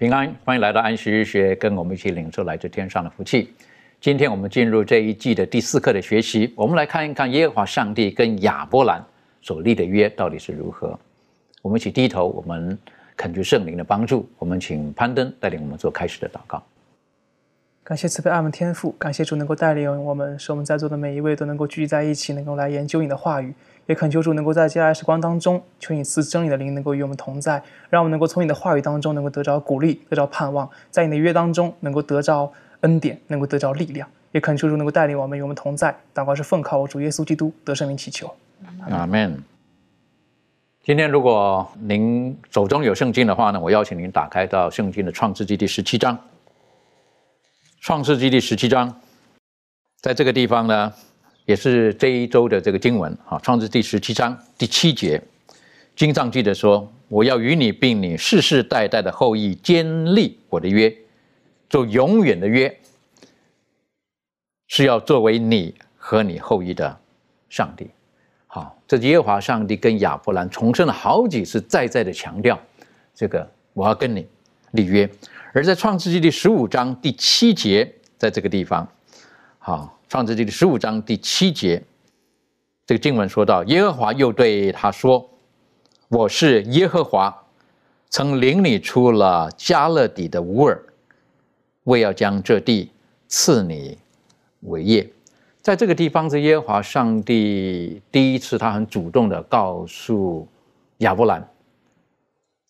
平安，欢迎来到安息日学，跟我们一起领受来自天上的福气。今天我们进入这一季的第四课的学习，我们来看一看耶和华上帝跟亚伯兰所立的约到底是如何。我们一起低头，我们恳求圣灵的帮助。我们请攀登带领我们做开始的祷告。感谢慈悲爱们天父，感谢主能够带领我们，使我们在座的每一位都能够聚集在一起，能够来研究你的话语。也恳求主能够在接下来时光当中，求你赐真理的灵能够与我们同在，让我们能够从你的话语当中能够得着鼓励，得着盼望，在你的约当中能够得着恩典，能够得着力量。也恳求主能够带领我们与我们同在。祷告是奉靠我主耶稣基督得圣名祈求。阿门。今天如果您手中有圣经的话呢，我邀请您打开到圣经的创世纪第十七章。创世纪第十七章，在这个地方呢，也是这一周的这个经文啊。创世第十七章第七节，经上记得说：“我要与你并你世世代代的后裔坚立我的约，做永远的约，是要作为你和你后裔的上帝。”好，这耶和华上帝跟亚伯兰重申了好几次，再再的强调，这个我要跟你立约。而在创世纪第十五章第七节，在这个地方，好，创世纪第十五章第七节，这个经文说到，耶和华又对他说：“我是耶和华，曾领你出了加勒底的乌尔，为要将这地赐你为业。”在这个地方，是耶和华上帝第一次，他很主动的告诉亚伯兰：“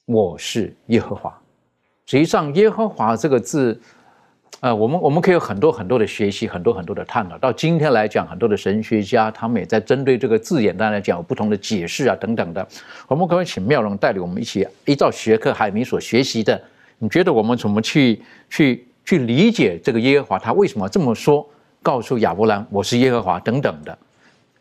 我是耶和华。”实际上，“耶和华”这个字，呃，我们我们可以有很多很多的学习，很多很多的探讨。到今天来讲，很多的神学家他们也在针对这个字眼，当然讲有不同的解释啊，等等的。我们可以请妙容带领我们一起依照学科海明所学习的？你觉得我们怎么去去去理解这个耶和华？他为什么这么说？告诉亚伯兰，我是耶和华等等的。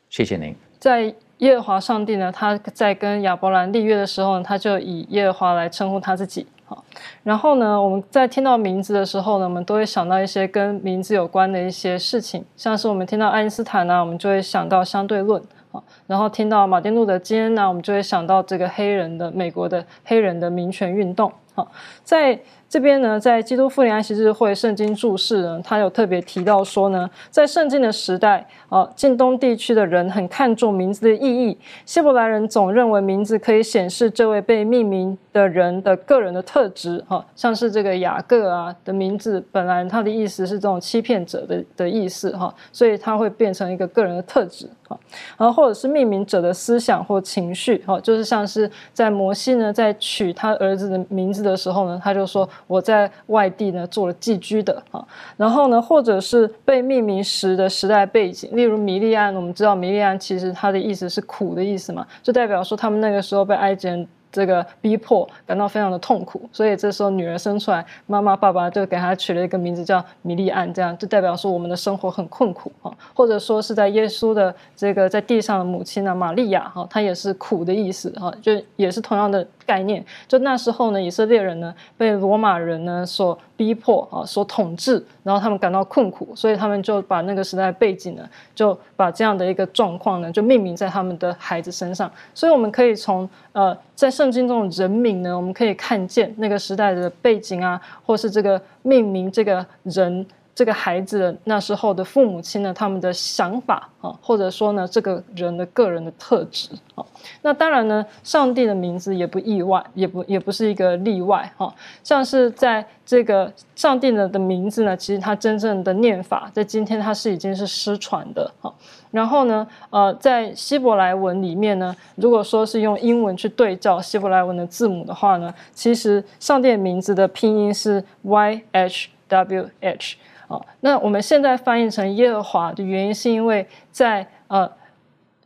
谢谢您。在耶和华上帝呢，他在跟亚伯兰立约的时候呢，他就以耶和华来称呼他自己。好，然后呢，我们在听到名字的时候呢，我们都会想到一些跟名字有关的一些事情，像是我们听到爱因斯坦呢，我们就会想到相对论。好，然后听到马丁路德金呢，我们就会想到这个黑人的美国的黑人的民权运动。好，在这边呢，在基督复临安息日会圣经注释呢，他有特别提到说呢，在圣经的时代，啊，近东地区的人很看重名字的意义。希伯来人总认为名字可以显示这位被命名的人的个人的特质，哈，像是这个雅各啊的名字，本来它的意思是这种欺骗者的的意思，哈，所以它会变成一个个人的特质，哈，然后或者是命名者的思想或情绪，哈，就是像是在摩西呢在取他儿子的名字的时候呢，他就说。我在外地呢做了寄居的哈，然后呢，或者是被命名时的时代背景，例如米利安，我们知道米利安其实它的意思是苦的意思嘛，就代表说他们那个时候被埃及人。这个逼迫感到非常的痛苦，所以这时候女儿生出来，妈妈爸爸就给她取了一个名字叫米利安，这样就代表说我们的生活很困苦啊，或者说是在耶稣的这个在地上的母亲呢，玛利亚哈，她也是苦的意思哈，就也是同样的概念。就那时候呢，以色列人呢被罗马人呢所逼迫啊，所统治，然后他们感到困苦，所以他们就把那个时代背景呢，就把这样的一个状况呢，就命名在他们的孩子身上。所以我们可以从呃在圣经中的人名呢，我们可以看见那个时代的背景啊，或是这个命名这个人这个孩子那时候的父母亲呢，他们的想法啊，或者说呢，这个人的个人的特质啊。那当然呢，上帝的名字也不意外，也不也不是一个例外哈。像是在这个上帝的的名字呢，其实它真正的念法，在今天它是已经是失传的哈。然后呢，呃，在希伯来文里面呢，如果说是用英文去对照希伯来文的字母的话呢，其实上帝的名字的拼音是 Y H W H 好。那我们现在翻译成耶和华的原因，是因为在呃。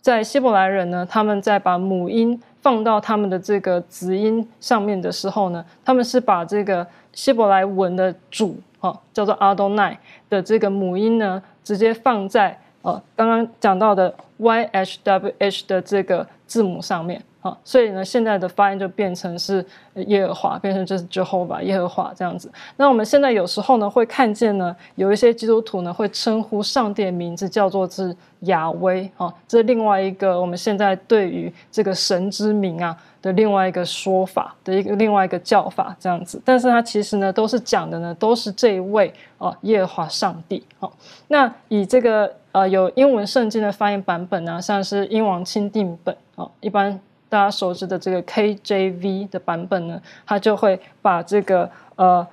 在希伯来人呢，他们在把母音放到他们的这个子音上面的时候呢，他们是把这个希伯来文的主啊，叫做阿多奈的这个母音呢，直接放在呃刚刚讲到的 Y H W H 的这个字母上面。啊，所以呢，现在的发音就变成是耶和华，变成就是 Jehovah 耶和华这样子。那我们现在有时候呢，会看见呢，有一些基督徒呢，会称呼上帝的名字叫做是亚威啊，这是另外一个我们现在对于这个神之名啊的另外一个说法的一个另外一个叫法这样子。但是它其实呢，都是讲的呢，都是这一位啊耶和华上帝。好，那以这个呃有英文圣经的翻译版本呢，像是英王钦定本啊，一般。大家熟知的这个 KJV 的版本呢，它就会把这个呃，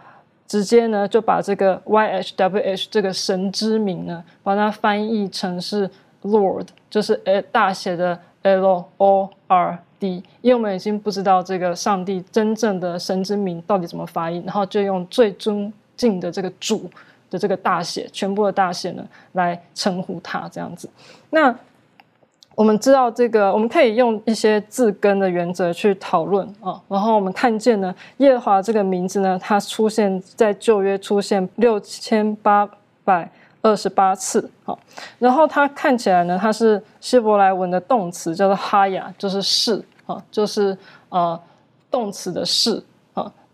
直接呢就把这个 YHWH 这个神之名呢，把它翻译成是 Lord，就是呃大写的 L O R D，因为我们已经不知道这个上帝真正的神之名到底怎么发音，然后就用最尊敬的这个主的这个大写，全部的大写呢来称呼他这样子，那。我们知道这个，我们可以用一些字根的原则去讨论啊。然后我们看见呢，耶华这个名字呢，它出现在旧约出现六千八百二十八次啊。然后它看起来呢，它是希伯来文的动词，叫做哈雅，就是是啊，就是呃动词的是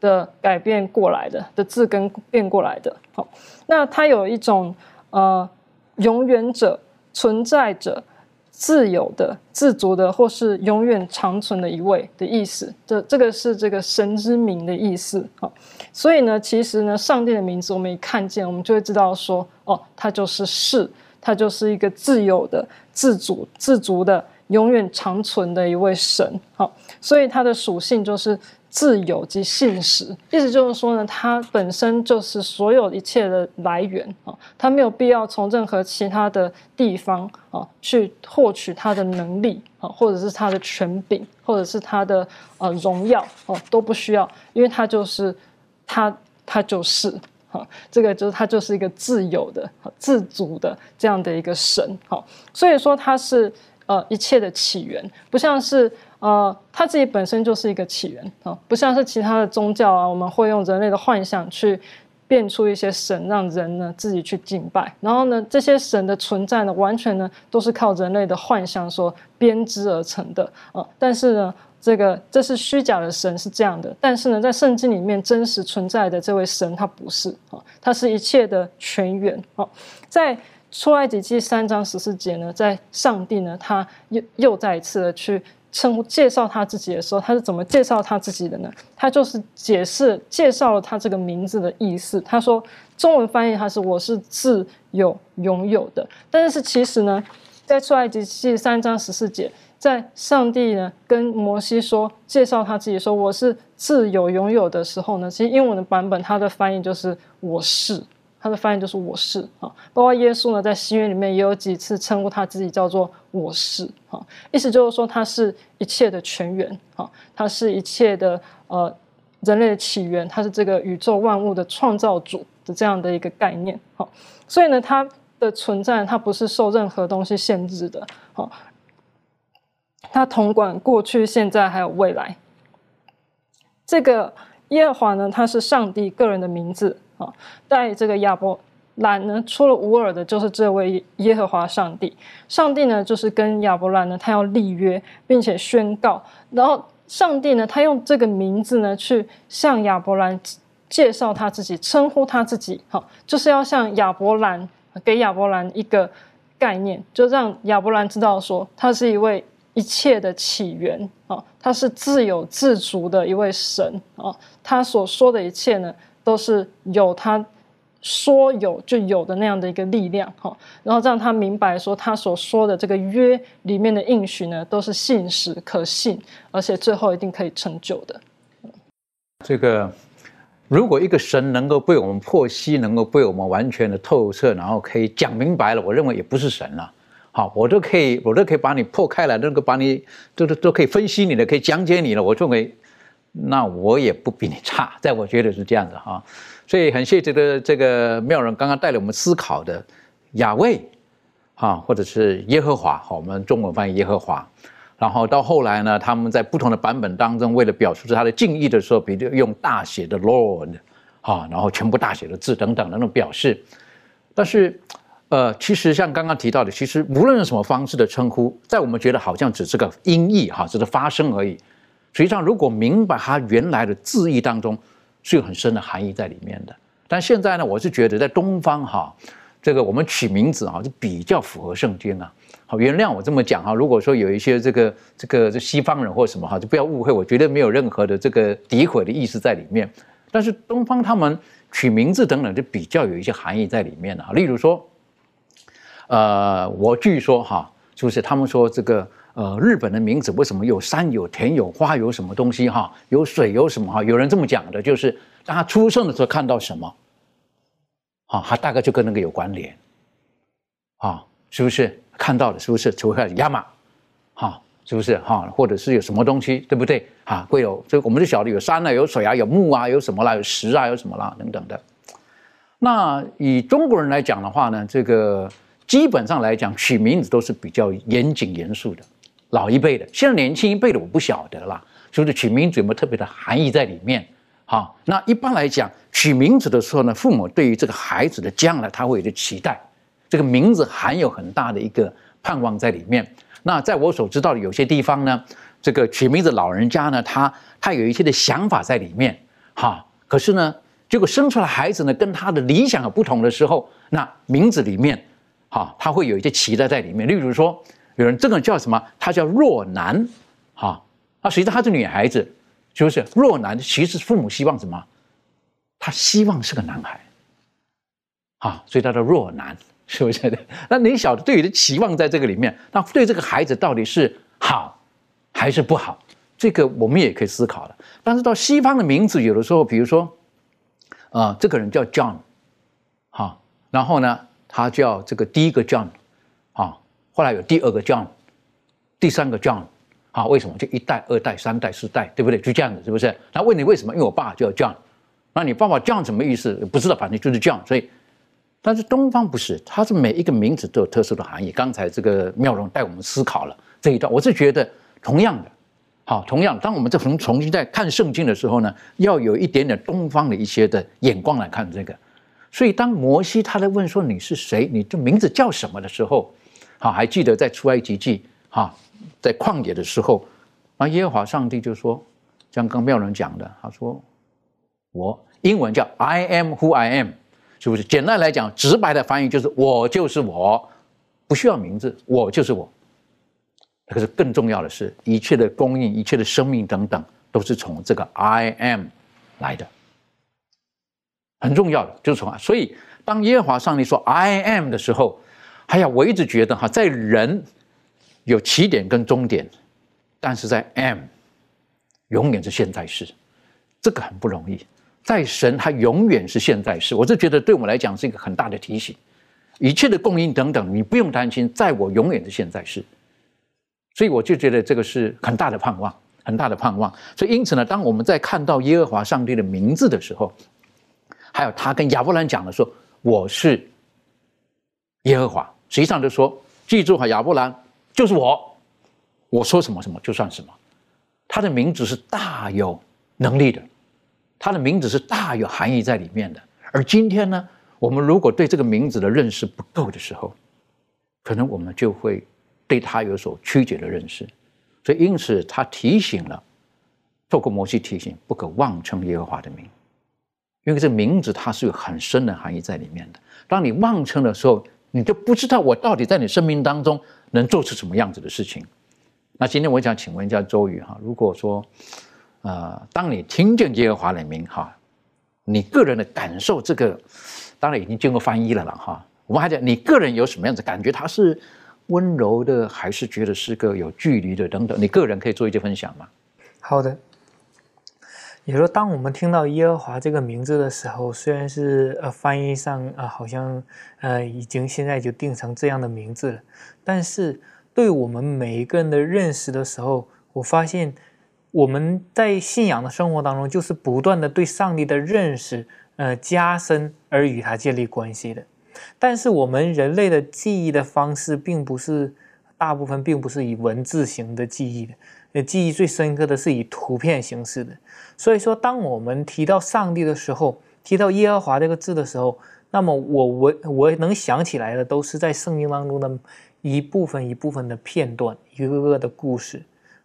的改变过来的的字根变过来的。好，那它有一种呃永远者存在者。自由的、自足的，或是永远长存的一位的意思，这这个是这个神之名的意思啊。所以呢，其实呢，上帝的名字我们一看见，我们就会知道说，哦，他就是是，他就是一个自由的、自主、自足的、永远长存的一位神。好，所以它的属性就是。自由及信实，意思就是说呢，它本身就是所有一切的来源啊，它没有必要从任何其他的地方啊去获取它的能力啊，或者是它的权柄，或者是它的呃荣耀哦，都不需要，因为它就是它，它就是哈，这个就是它就是一个自由的、自主的这样的一个神哈，所以说它是呃一切的起源，不像是。呃，它自己本身就是一个起源啊，不像是其他的宗教啊，我们会用人类的幻想去变出一些神，让人呢自己去敬拜。然后呢，这些神的存在呢，完全呢都是靠人类的幻想所编织而成的啊。但是呢，这个这是虚假的神是这样的，但是呢，在圣经里面真实存在的这位神，他不是啊，他是一切的全源啊。在出埃及记三章十四节呢，在上帝呢，他又又再一次的去。称呼介绍他自己的时候，他是怎么介绍他自己的呢？他就是解释介绍了他这个名字的意思。他说中文翻译他是我是自有拥有的，但是其实呢，在出埃及记三章十四节，在上帝呢跟摩西说介绍他自己说我是自有拥有的时候呢，其实英文的版本它的翻译就是我是。他的翻译就是我是啊，包括耶稣呢，在新约里面也有几次称呼他自己叫做我是啊，意思就是说他是一切的全源啊，他是一切的呃人类的起源，他是这个宇宙万物的创造主的这样的一个概念好，所以呢，他的存在他不是受任何东西限制的好，他统管过去、现在还有未来。这个耶和华呢，他是上帝个人的名字。啊，在这个亚伯兰呢，出了乌尔的，就是这位耶和华上帝。上帝呢，就是跟亚伯兰呢，他要立约，并且宣告。然后上帝呢，他用这个名字呢，去向亚伯兰介绍他自己，称呼他自己。好，就是要向亚伯兰给亚伯兰一个概念，就让亚伯兰知道说，他是一位一切的起源啊，他是自有自足的一位神啊，他所说的一切呢。都是有他说有就有的那样的一个力量哈，然后让他明白说他所说的这个约里面的应许呢，都是信实可信，而且最后一定可以成就的。这个如果一个神能够被我们剖析，能够被我们完全的透彻，然后可以讲明白了，我认为也不是神了。好，我都可以，我都可以把你破开来，能够把你都都都可以分析你的，可以讲解你了。我认为，那我也不比你差，在我觉得是这样的哈。所以很谢谢这个这个妙人刚刚带领我们思考的雅卫，啊，或者是耶和华，好，我们中文翻译耶和华。然后到后来呢，他们在不同的版本当中，为了表述他的敬意的时候，比如用大写的 Lord，啊，然后全部大写的字等等那种表示。但是，呃，其实像刚刚提到的，其实无论用什么方式的称呼，在我们觉得好像只是个音译哈，只是发声而已。实际上，如果明白它原来的字义当中。是有很深的含义在里面的，但现在呢，我是觉得在东方哈，这个我们取名字啊，就比较符合圣经啊。好，原谅我这么讲哈。如果说有一些这个这个这西方人或什么哈，就不要误会，我觉得没有任何的这个诋毁的意思在里面。但是东方他们取名字等等，就比较有一些含义在里面啊。例如说，呃，我据说哈，就是他们说这个。呃，日本的名字为什么有山有田有花有什么东西哈？有水有什么哈？有人这么讲的，就是当他出生的时候看到什么，啊，他大概就跟那个有关联，啊，是不是看到的？是不是？除了亚马，哈，是不是哈？或者是有什么东西，对不对？啊，会有，所以我们就晓得有山啊，有水啊，有木啊，有什么啦，有石啊，有什么啦，等等的。那以中国人来讲的话呢，这个基本上来讲取名字都是比较严谨严肃的。老一辈的，现在年轻一辈的我不晓得了，是不是取名字有没有特别的含义在里面？好，那一般来讲，取名字的时候呢，父母对于这个孩子的将来，他会有一个期待，这个名字含有很大的一个盼望在里面。那在我所知道的有些地方呢，这个取名字老人家呢，他他有一些的想法在里面，哈，可是呢，结果生出来孩子呢，跟他的理想有不同的时候，那名字里面，哈，他会有一些期待在里面，例如说。有人这个叫什么？他叫若男，哈，啊，实际上她是女孩子，是不是？若男其实父母希望什么？他希望是个男孩，啊，所以他叫若男，是不是？那你晓得对你的期望在这个里面，那对这个孩子到底是好还是不好？这个我们也可以思考了。但是到西方的名字，有的时候，比如说，啊，这个人叫 John，哈，然后呢，他叫这个第一个 John 啊。后来有第二个 John，第三个 John，啊，为什么？就一代、二代、三代、四代，对不对？就这样子，是不是？他问你为什么？因为我爸叫 John，那你爸爸 John 什么意思？不知道，反正就是 John。所以，但是东方不是，它是每一个名字都有特殊的含义。刚才这个妙容带我们思考了这一段，我是觉得同样的，好，同样，当我们再重重新在看圣经的时候呢，要有一点点东方的一些的眼光来看这个。所以，当摩西他在问说你是谁，你这名字叫什么的时候，好，还记得在出埃及记，哈，在旷野的时候，那耶和华上帝就说，像刚妙人讲的，他说，我英文叫 I am who I am，是不是？简单来讲，直白的翻译就是我就是我，不需要名字，我就是我。可是更重要的是，一切的供应、一切的生命等等，都是从这个 I am 来的，很重要的就是从。所以，当耶和华上帝说 I am 的时候，哎呀，我一直觉得哈，在人有起点跟终点，但是在 M 永远是现在式，这个很不容易。在神，他永远是现在式，我是觉得对我们来讲是一个很大的提醒。一切的供应等等，你不用担心，在我永远是现在式。所以我就觉得这个是很大的盼望，很大的盼望。所以因此呢，当我们在看到耶和华上帝的名字的时候，还有他跟亚伯兰讲的说：“我是耶和华。”实际上就说，记住哈，亚伯兰就是我，我说什么什么就算什么。他的名字是大有能力的，他的名字是大有含义在里面的。而今天呢，我们如果对这个名字的认识不够的时候，可能我们就会对他有所曲解的认识。所以因此他提醒了，透过摩西提醒，不可妄称耶和华的名，因为这名字它是有很深的含义在里面的。当你妄称的时候，你就不知道我到底在你生命当中能做出什么样子的事情。那今天我想请问一下周瑜哈，如果说，呃，当你听见耶和华的名哈，你个人的感受，这个当然已经经过翻译了了哈。我们还讲你个人有什么样子感觉？他是温柔的，还是觉得是个有距离的等等？你个人可以做一些分享吗？好的。也说，当我们听到耶和华这个名字的时候，虽然是呃翻译上啊好像呃已经现在就定成这样的名字了，但是对我们每一个人的认识的时候，我发现我们在信仰的生活当中，就是不断的对上帝的认识呃加深而与他建立关系的。但是我们人类的记忆的方式，并不是大部分并不是以文字型的记忆的。记忆最深刻的是以图片形式的，所以说，当我们提到上帝的时候，提到耶和华这个字的时候，那么我我我能想起来的都是在圣经当中的一部分一部分的片段，一个个的故事，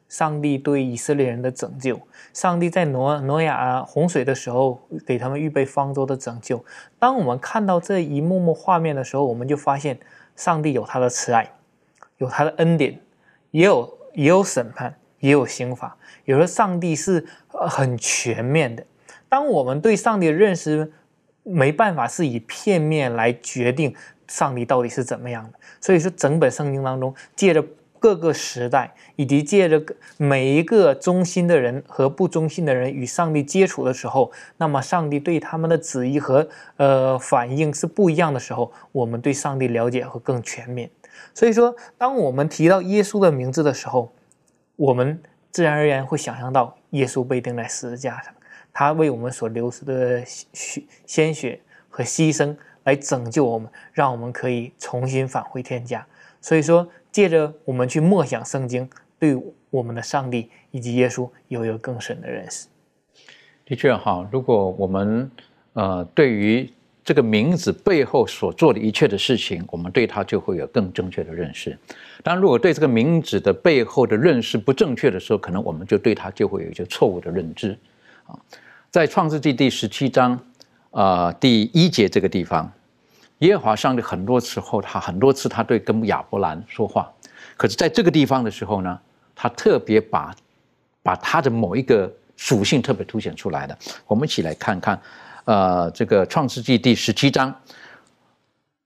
上帝对以色列人的拯救，上帝在挪挪亚洪水的时候给他们预备方舟的拯救。当我们看到这一幕幕画面的时候，我们就发现上帝有他的慈爱，有他的恩典，也有也有审判。也有刑法，有时候上帝是很全面的。当我们对上帝的认识没办法是以片面来决定上帝到底是怎么样的，所以说整本圣经当中，借着各个时代，以及借着每一个忠心的人和不忠心的人与上帝接触的时候，那么上帝对他们的旨意和呃反应是不一样的时候，我们对上帝了解会更全面。所以说，当我们提到耶稣的名字的时候，我们自然而然会想象到耶稣被钉在十字架上，他为我们所流失的血、鲜血和牺牲来拯救我们，让我们可以重新返回天家。所以说，借着我们去默想圣经，对我们的上帝以及耶稣有一个更深的认识。的确哈，如果我们呃对于这个名字背后所做的一切的事情，我们对他就会有更正确的认识。当然，如果对这个名字的背后的认识不正确的时候，可能我们就对他就会有一些错误的认知。啊，在创世纪第十七章啊第一节这个地方，耶和华上帝很多时候，他很多次他对跟亚伯兰说话，可是在这个地方的时候呢，他特别把把他的某一个属性特别凸显出来的。我们一起来看看。呃，这个创世纪第十七章，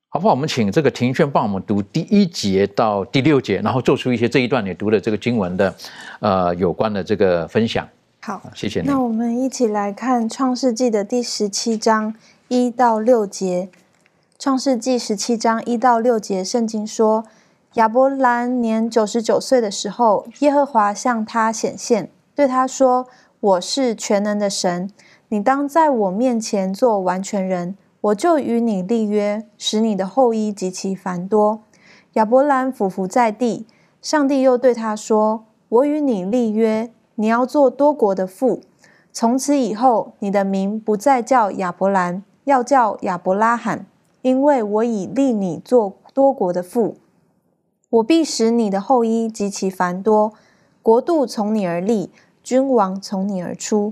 好不好？我们请这个庭炫帮我们读第一节到第六节，然后做出一些这一段你读的这个经文的呃有关的这个分享。好，谢谢你。那我们一起来看创世纪的第十七章一到六节。创世纪十七章一到六节，圣经说，亚伯兰年九十九岁的时候，耶和华向他显现，对他说：“我是全能的神。”你当在我面前做完全人，我就与你立约，使你的后裔极其繁多。亚伯兰俯伏在地，上帝又对他说：“我与你立约，你要做多国的父。从此以后，你的名不再叫亚伯兰，要叫亚伯拉罕，因为我已立你做多国的父。我必使你的后裔极其繁多，国度从你而立，君王从你而出。”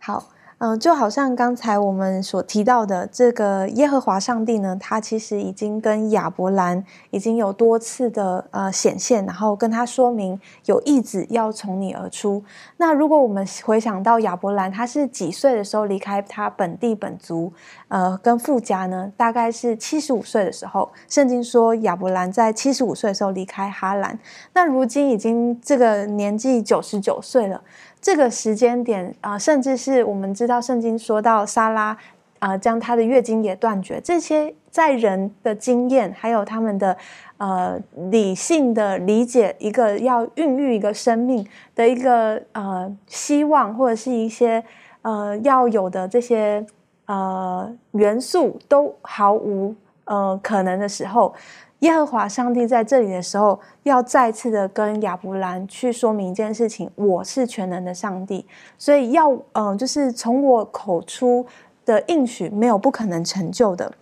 好。嗯，就好像刚才我们所提到的这个耶和华上帝呢，他其实已经跟亚伯兰已经有多次的呃显现，然后跟他说明有意子要从你而出。那如果我们回想到亚伯兰他是几岁的时候离开他本地本族，呃，跟父家呢，大概是七十五岁的时候。圣经说亚伯兰在七十五岁的时候离开哈兰，那如今已经这个年纪九十九岁了。这个时间点啊，甚至是我们知道圣经说到莎拉啊，将她的月经也断绝。这些在人的经验，还有他们的呃理性的理解，一个要孕育一个生命的一个呃希望，或者是一些呃要有的这些呃元素，都毫无呃可能的时候。耶和华上帝在这里的时候，要再次的跟亚伯兰去说明一件事情：我是全能的上帝，所以要嗯，就是从我口出的应许没有不可能成就的。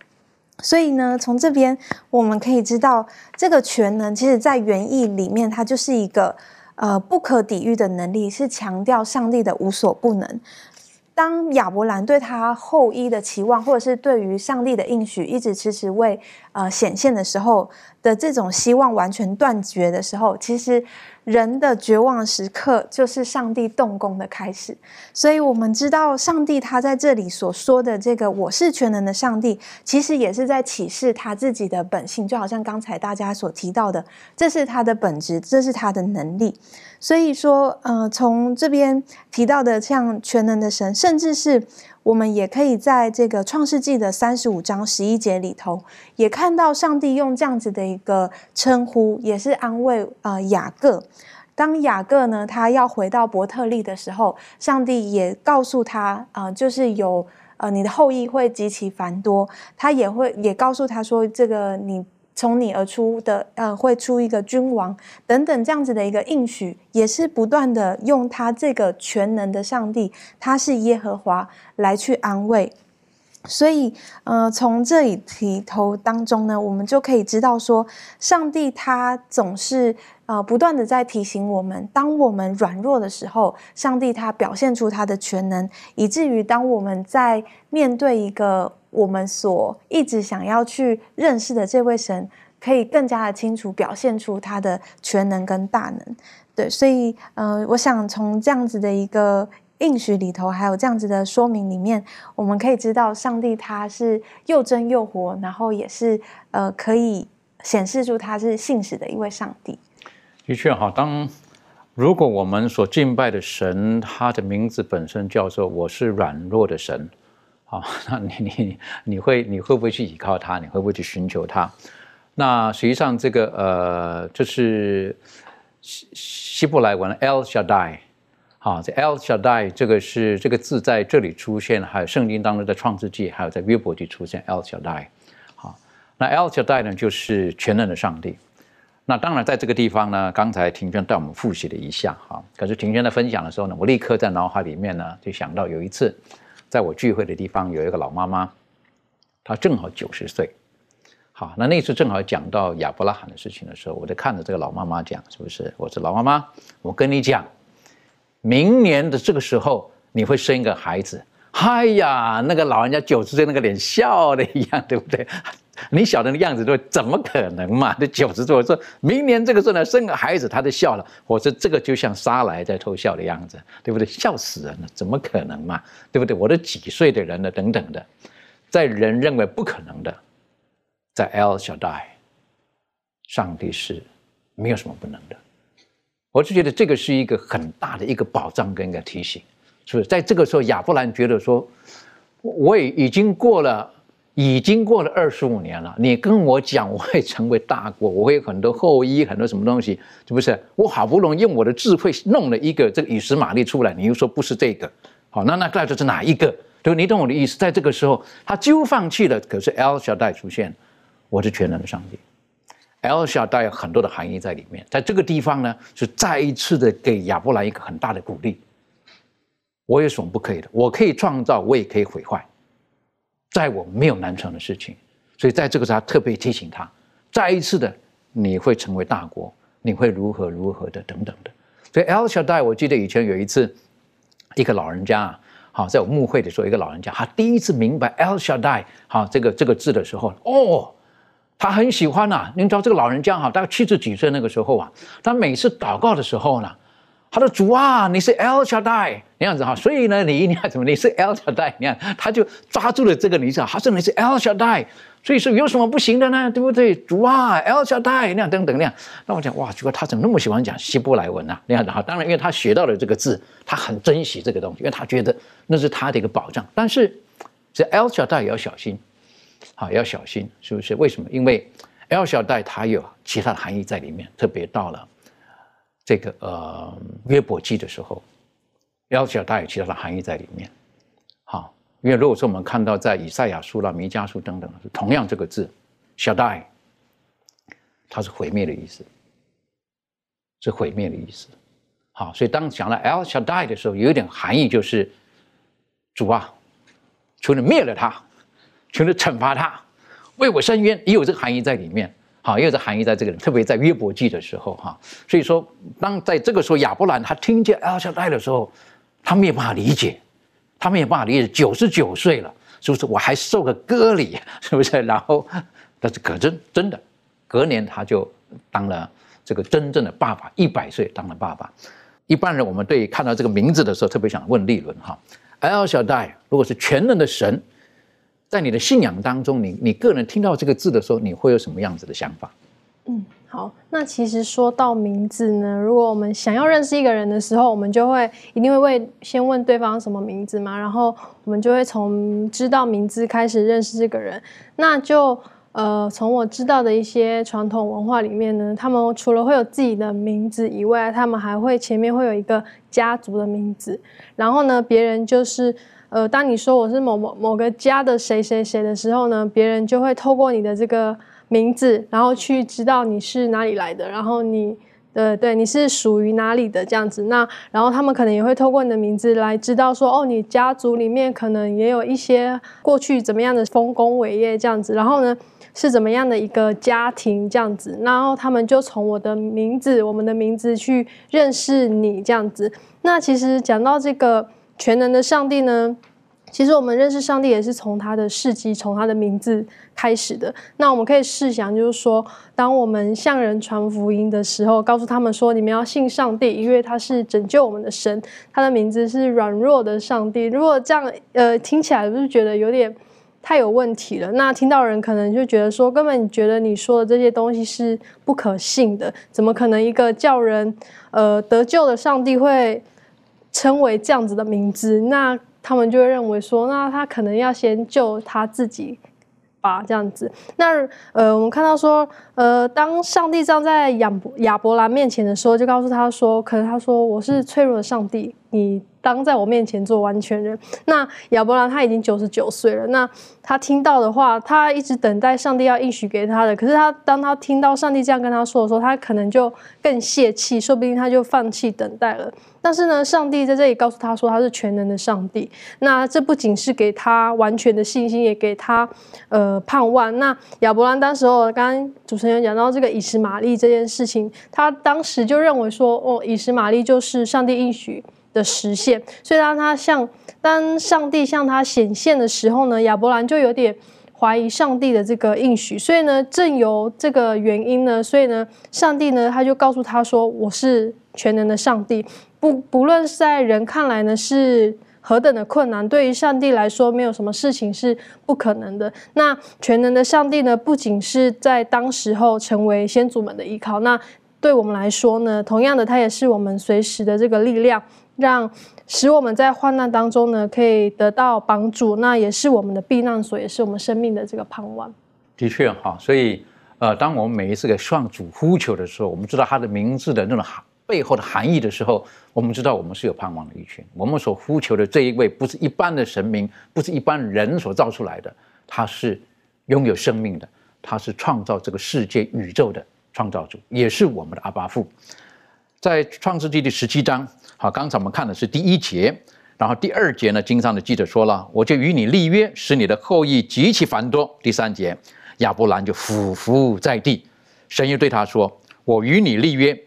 所以呢，从这边我们可以知道，这个全能其实在原意里面，它就是一个呃不可抵御的能力，是强调上帝的无所不能。当亚伯兰对他后裔的期望，或者是对于上帝的应许，一直迟迟未呃显现的时候的这种希望完全断绝的时候，其实。人的绝望时刻就是上帝动工的开始，所以我们知道上帝他在这里所说的这个“我是全能的上帝”，其实也是在启示他自己的本性，就好像刚才大家所提到的，这是他的本质，这是他的能力。所以说，呃，从这边提到的像全能的神，甚至是。我们也可以在这个创世纪的三十五章十一节里头，也看到上帝用这样子的一个称呼，也是安慰呃雅各。当雅各呢，他要回到伯特利的时候，上帝也告诉他啊，就是有呃你的后裔会极其繁多，他也会也告诉他说，这个你。从你而出的，呃，会出一个君王等等这样子的一个应许，也是不断的用他这个全能的上帝，他是耶和华来去安慰。所以，呃，从这里提头当中呢，我们就可以知道说，上帝他总是呃不断的在提醒我们，当我们软弱的时候，上帝他表现出他的全能，以至于当我们在面对一个。我们所一直想要去认识的这位神，可以更加的清楚表现出他的全能跟大能。对，所以，呃，我想从这样子的一个应许里头，还有这样子的说明里面，我们可以知道，上帝他是又真又活，然后也是呃，可以显示出他是信使的一位上帝。的确哈，当如果我们所敬拜的神，他的名字本身叫做“我是软弱的神”。好，那你你你会你会不会去依靠他？你会不会去寻求他？那实际上这个呃，就是希希伯来文 El Shaddai，好，这 El Shaddai 这个是这个字在这里出现，还有圣经当中的创世纪，还有在约伯记出现 El Shaddai。好，那 El Shaddai 呢，就是全能的上帝。那当然在这个地方呢，刚才庭娟带我们复习了一下哈，可是庭娟在分享的时候呢，我立刻在脑海里面呢就想到有一次。在我聚会的地方有一个老妈妈，她正好九十岁。好，那那次正好讲到亚伯拉罕的事情的时候，我就看着这个老妈妈讲，是不是？我说老妈妈，我跟你讲，明年的这个时候你会生一个孩子。嗨呀，那个老人家九十岁那个脸笑的一样，对不对？你晓得那样子说，怎么可能嘛？这九十岁，说明年这个时候呢，生个孩子，他就笑了。我说这个就像沙来在偷笑的样子，对不对？笑死人了，怎么可能嘛？对不对？我都几岁的人了，等等的，在人认为不可能的，在 El Shaddai，上帝是没有什么不能的。我就觉得这个是一个很大的一个保障跟一个提醒，是不是？在这个时候，亚伯兰觉得说，我也已经过了。已经过了二十五年了，你跟我讲我会成为大国，我会有很多后裔，很多什么东西，是不是？我好不容易用我的智慧弄了一个这个以实玛利出来，你又说不是这个，好，那那到底是哪一个？对，你懂我的意思？在这个时候，他几乎放弃了。可是 El Shaddai 出现，我是全能的上帝。El Shaddai 有很多的含义在里面，在这个地方呢，是再一次的给亚伯兰一个很大的鼓励。我有什么不可以的？我可以创造，我也可以毁坏。在我没有难成的事情，所以在这个时候特别提醒他，再一次的你会成为大国，你会如何如何的等等的。所以 El Shaddai，我记得以前有一次，一个老人家，好，在我牧会的时候，一个老人家，他第一次明白 El Shaddai，好，这个这个字的时候，哦，他很喜欢呐。您知道这个老人家哈，大概七十几岁那个时候啊，他每次祷告的时候呢。他说：“主啊，你是 L Shaddai 那样子哈，所以呢，你你看怎么？你是 L Shaddai，你看他就抓住了这个，你知道，他说你是 L Shaddai，所以说有什么不行的呢？对不对？主啊，L Shaddai 那样等等那样。那我讲哇，结果他怎么那么喜欢讲希伯来文呢？那样子哈，当然因为他学到了这个字，他很珍惜这个东西，因为他觉得那是他的一个保障。但是这 L Shaddai 也要小心，好要小心，是不是？为什么？因为 L Shaddai 它有其他的含义在里面，特别到了。”这个呃约伯记的时候，要求它有其他的含义在里面。好，因为如果说我们看到在以赛亚书啦、弥迦书等等，同样这个字小代，它是毁灭的意思，是毁灭的意思。好，所以当讲了 El Shaddai 的时候，有一点含义就是主啊，除了灭了他，除了惩罚他，为我伸冤，也有这个含义在里面。好，也有这含义在这个，特别在约伯记的时候，哈，所以说，当在这个时候，亚伯兰他听见 El Shaddai 的时候，他没有办法理解，他没有办法理解，九十九岁了，是不是？我还受个割礼，是不是？然后但是可真真的，隔年他就当了这个真正的爸爸，一百岁当了爸爸。一般人我们对看到这个名字的时候，特别想问立伦哈，El Shaddai，如果是全能的神，在你的信仰当中，你你个人听到这个字的时候，你会有什么样子的想法？嗯，好，那其实说到名字呢，如果我们想要认识一个人的时候，我们就会一定会问先问对方什么名字嘛，然后我们就会从知道名字开始认识这个人。那就呃，从我知道的一些传统文化里面呢，他们除了会有自己的名字以外，他们还会前面会有一个家族的名字，然后呢，别人就是呃，当你说我是某某某个家的谁谁谁的时候呢，别人就会透过你的这个。名字，然后去知道你是哪里来的，然后你的对你是属于哪里的这样子。那然后他们可能也会透过你的名字来知道说，哦，你家族里面可能也有一些过去怎么样的丰功伟业这样子。然后呢，是怎么样的一个家庭这样子。然后他们就从我的名字，我们的名字去认识你这样子。那其实讲到这个全能的上帝呢？其实我们认识上帝也是从他的事迹、从他的名字开始的。那我们可以试想，就是说，当我们向人传福音的时候，告诉他们说，你们要信上帝，因为他是拯救我们的神，他的名字是软弱的上帝。如果这样，呃，听起来不是觉得有点太有问题了？那听到人可能就觉得说，根本觉得你说的这些东西是不可信的，怎么可能一个叫人呃得救的上帝会称为这样子的名字？那他们就会认为说，那他可能要先救他自己吧，这样子。那呃，我们看到说，呃，当上帝站在亚亚伯兰面前的时候，就告诉他说，可能他说我是脆弱的上帝，你。当在我面前做完全人，那亚伯兰他已经九十九岁了。那他听到的话，他一直等待上帝要应许给他的。可是他当他听到上帝这样跟他说的时候，他可能就更泄气，说不定他就放弃等待了。但是呢，上帝在这里告诉他说他是全能的上帝。那这不仅是给他完全的信心，也给他呃盼望。那亚伯兰当时候，刚主持人讲到这个以实玛利这件事情，他当时就认为说，哦，以实玛利就是上帝应许。的实现，所以当他向当上帝向他显现的时候呢，亚伯兰就有点怀疑上帝的这个应许，所以呢，正由这个原因呢，所以呢，上帝呢他就告诉他说：“我是全能的上帝，不不论在人看来呢是何等的困难，对于上帝来说，没有什么事情是不可能的。那全能的上帝呢，不仅是在当时候成为先祖们的依靠，那对我们来说呢，同样的，他也是我们随时的这个力量。”让使我们在患难当中呢，可以得到帮助，那也是我们的避难所，也是我们生命的这个盼望。的确哈，所以呃，当我们每一次给上主呼求的时候，我们知道他的名字的那种含背后的含义的时候，我们知道我们是有盼望的一群。我们所呼求的这一位，不是一般的神明，不是一般人所造出来的，他是拥有生命的，他是创造这个世界宇宙的创造主，也是我们的阿巴父。在创世纪第十七章。好，刚才我们看的是第一节，然后第二节呢，经上的记者说了，我就与你立约，使你的后裔极其繁多。第三节，亚伯兰就俯伏在地，神又对他说，我与你立约，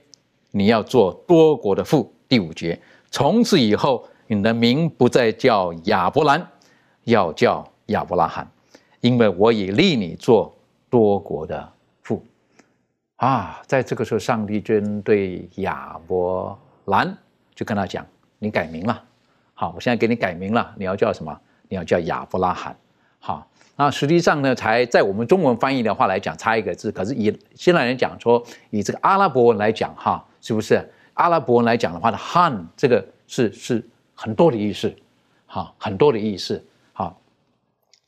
你要做多国的父。第五节，从此以后，你的名不再叫亚伯兰，要叫亚伯拉罕，因为我已立你做多国的父。啊，在这个时候，上帝针对亚伯兰。就跟他讲，你改名了，好，我现在给你改名了，你要叫什么？你要叫亚伯拉罕，好。那实际上呢，才在我们中文翻译的话来讲，差一个字。可是以现在人讲说，以这个阿拉伯文来讲，哈，是不是？阿拉伯文来讲的话的汉，这个是是很多的意思，好，很多的意思，好。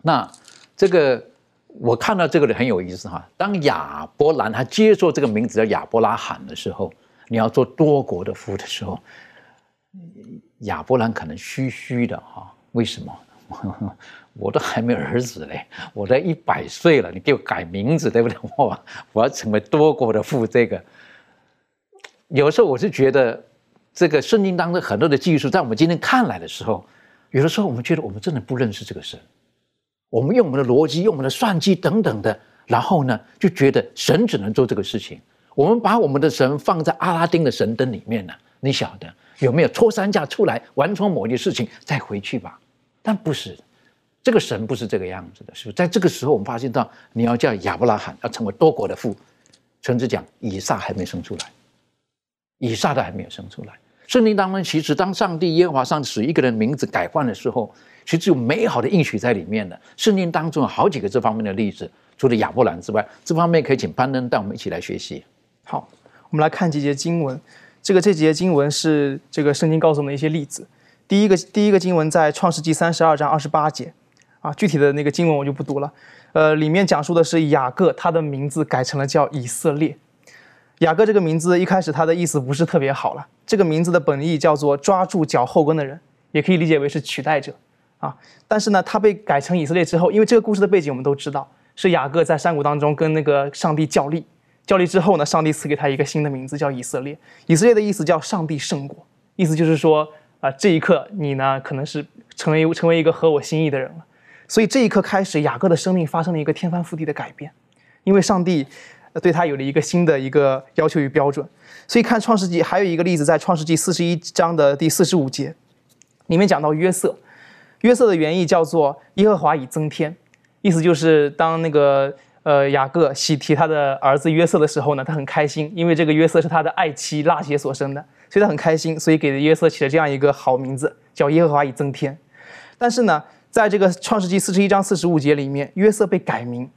那这个我看到这个的很有意思哈。当亚伯兰他接受这个名字叫亚伯拉罕的时候，你要做多国的父的时候。亚伯兰可能虚虚的哈，为什么？我都还没儿子嘞，我都一百岁了，你给我改名字对不对？我我要成为多国的父，这个有时候我是觉得，这个圣经当中很多的技术，在我们今天看来的时候，有的时候我们觉得我们真的不认识这个神，我们用我们的逻辑、用我们的算计等等的，然后呢，就觉得神只能做这个事情。我们把我们的神放在阿拉丁的神灯里面呢，你晓得。有没有抽三架出来完成某件事情再回去吧？但不是，这个神不是这个样子的，是不是？在这个时候，我们发现到你要叫亚伯拉罕要成为多国的父，甚至讲以撒还没生出来，以撒都还没有生出来。圣经当中，其实当上帝耶和华上使一个人名字改换的时候，其实有美好的应许在里面的。圣经当中有好几个这方面的例子，除了亚伯兰之外，这方面可以请班登带我们一起来学习。好，我们来看几节经文。这个这几节经文是这个圣经告诉我们一些例子。第一个第一个经文在创世纪三十二章二十八节。啊，具体的那个经文我就不读了。呃，里面讲述的是雅各，他的名字改成了叫以色列。雅各这个名字一开始他的意思不是特别好了。这个名字的本意叫做抓住脚后跟的人，也可以理解为是取代者。啊，但是呢，他被改成以色列之后，因为这个故事的背景我们都知道，是雅各在山谷当中跟那个上帝较力，较力之后呢，上帝赐给他一个新的名字叫以色列。以色列的意思叫上帝胜过，意思就是说啊，这一刻你呢可能是成为成为一个合我心意的人了。所以这一刻开始，雅各的生命发生了一个天翻覆地的改变，因为上帝对他有了一个新的一个要求与标准。所以看创世纪还有一个例子，在创世纪四十一章的第四十五节，里面讲到约瑟。约瑟的原意叫做耶和华以增添，意思就是当那个呃雅各喜提他的儿子约瑟的时候呢，他很开心，因为这个约瑟是他的爱妻拉结所生的，所以他很开心，所以给约瑟起了这样一个好名字，叫耶和华以增添。但是呢。在这个创世纪四十一章四十五节里面，约瑟被改名。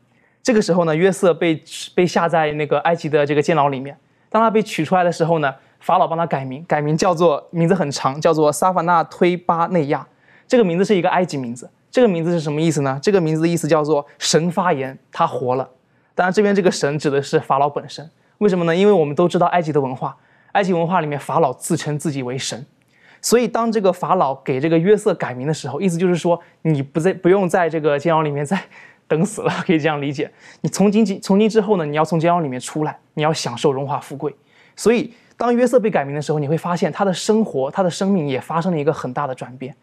这个时候呢，约瑟被被下在那个埃及的这个监牢里面。当他被取出来的时候呢，法老帮他改名，改名叫做名字很长，叫做萨法纳推巴内亚。这个名字是一个埃及名字。这个名字是什么意思呢？这个名字的意思叫做神发言，他活了。当然，这边这个神指的是法老本身。为什么呢？因为我们都知道埃及的文化，埃及文化里面法老自称自己为神。所以，当这个法老给这个约瑟改名的时候，意思就是说，你不在不用在这个监牢里面再等死了，可以这样理解。你从今今从今之后呢，你要从监牢里面出来，你要享受荣华富贵。所以，当约瑟被改名的时候，你会发现他的生活、他的生命也发生了一个很大的转变。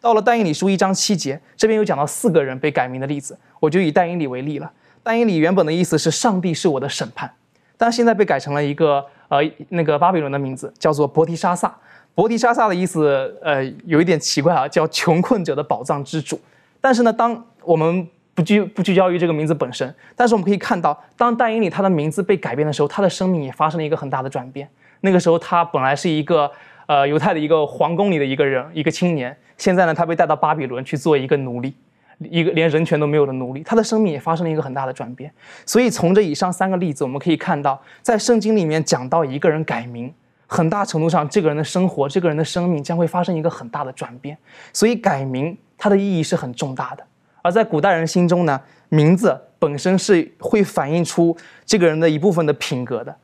到了但以理书一章七节，这边有讲到四个人被改名的例子，我就以但以理为例了。但以理原本的意思是上帝是我的审判，但现在被改成了一个呃那个巴比伦的名字，叫做伯提沙撒。伯提沙撒的意思，呃，有一点奇怪啊，叫穷困者的宝藏之主。但是呢，当我们不聚不聚焦于这个名字本身，但是我们可以看到，当但以理他的名字被改变的时候，他的生命也发生了一个很大的转变。那个时候，他本来是一个呃犹太的一个皇宫里的一个人，一个青年。现在呢，他被带到巴比伦去做一个奴隶，一个连人权都没有的奴隶。他的生命也发生了一个很大的转变。所以，从这以上三个例子，我们可以看到，在圣经里面讲到一个人改名。很大程度上，这个人的生活，这个人的生命将会发生一个很大的转变，所以改名它的意义是很重大的。而在古代人心中呢，名字本身是会反映出这个人的一部分的品格的。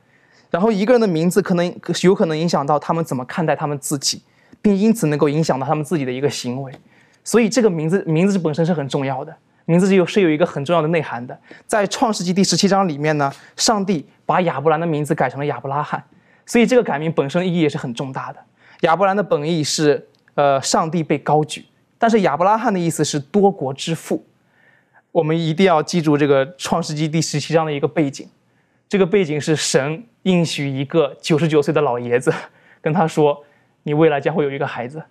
然后一个人的名字可能有可能影响到他们怎么看待他们自己，并因此能够影响到他们自己的一个行为。所以这个名字名字本身是很重要的，名字是有是有一个很重要的内涵的。在创世纪第十七章里面呢，上帝把亚伯兰的名字改成了亚伯拉罕。所以这个改名本身意义也是很重大的。亚伯兰的本意是，呃，上帝被高举，但是亚伯拉罕的意思是多国之父。我们一定要记住这个创世纪第十七章的一个背景，这个背景是神应许一个九十九岁的老爷子，跟他说，你未来将会有一个孩子。